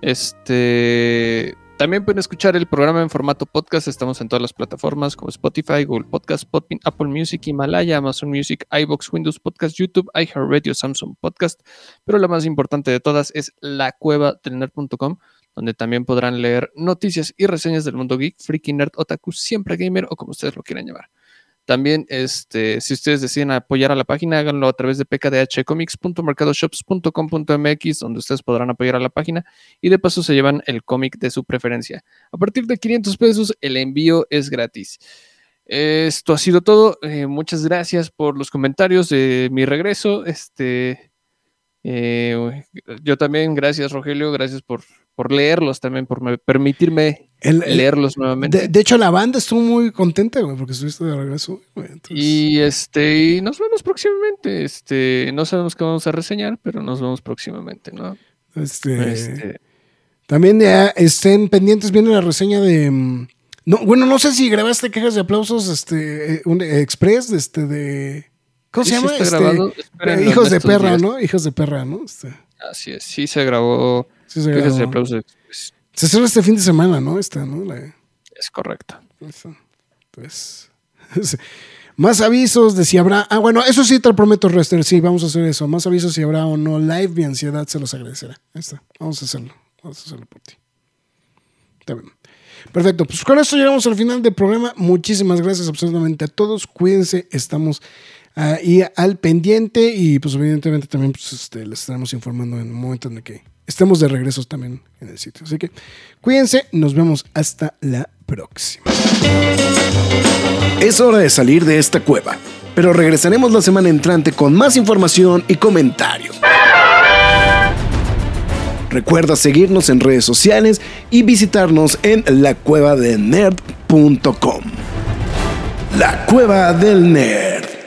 Este, también pueden escuchar el programa en formato podcast. Estamos en todas las plataformas como Spotify, Google Podcast, Podbean, Apple Music, Himalaya, Amazon Music, iBox, Windows Podcast, YouTube, iHeartRadio, Samsung Podcast. Pero la más importante de todas es la cueva del donde también podrán leer noticias y reseñas del mundo geek, freaky nerd, otaku, siempre gamer o como ustedes lo quieran llamar. También, este, si ustedes deciden apoyar a la página, háganlo a través de pkdhcomics.mercadoshops.com.mx, donde ustedes podrán apoyar a la página y de paso se llevan el cómic de su preferencia. A partir de 500 pesos, el envío es gratis. Esto ha sido todo. Eh, muchas gracias por los comentarios de mi regreso. Este, eh, yo también, gracias Rogelio, gracias por, por leerlos también, por me- permitirme El- leerlos nuevamente. de, de hecho, la banda estuvo muy contenta, güey, porque estuviste de regreso. güey, entonces- Y este, y nos vemos próximamente. Este, no sabemos qué vamos a reseñar, pero nos vemos próximamente, ¿no? este, Este, También ya estén pendientes, viene la reseña de. mm, No, bueno, no sé si grabaste quejas de aplausos, este, eh, un express, este, de. ¿Cómo sí, se llama? Este, eh, hijos de perra, días. ¿no? Hijos de perra, ¿no? Este, Así es, sí se grabó. sí se Quejas de grabó. aplausos. Se cerró este fin de semana, ¿no? Esta, ¿no? La- es correcto. Eso. Pues. Más avisos de si habrá. Ah, bueno, eso sí te lo prometo, Rester. Sí, vamos a hacer eso. Más avisos si habrá o no live. Mi ansiedad se los agradecerá. Ahí está. Vamos a hacerlo. Vamos a hacerlo por ti. Está bien. Perfecto. Pues con esto llegamos al final del programa. Muchísimas gracias absolutamente a todos. Cuídense. Estamos ahí al pendiente. Y pues evidentemente también pues, este, les estaremos informando en un momento en el que estemos de regreso también en el sitio. Así que cuídense. Nos vemos hasta la próxima. Es hora de salir de esta cueva, pero regresaremos la semana entrante con más información y comentarios. Recuerda seguirnos en redes sociales y visitarnos en lacuevadelnerd.com. La Cueva del Nerd.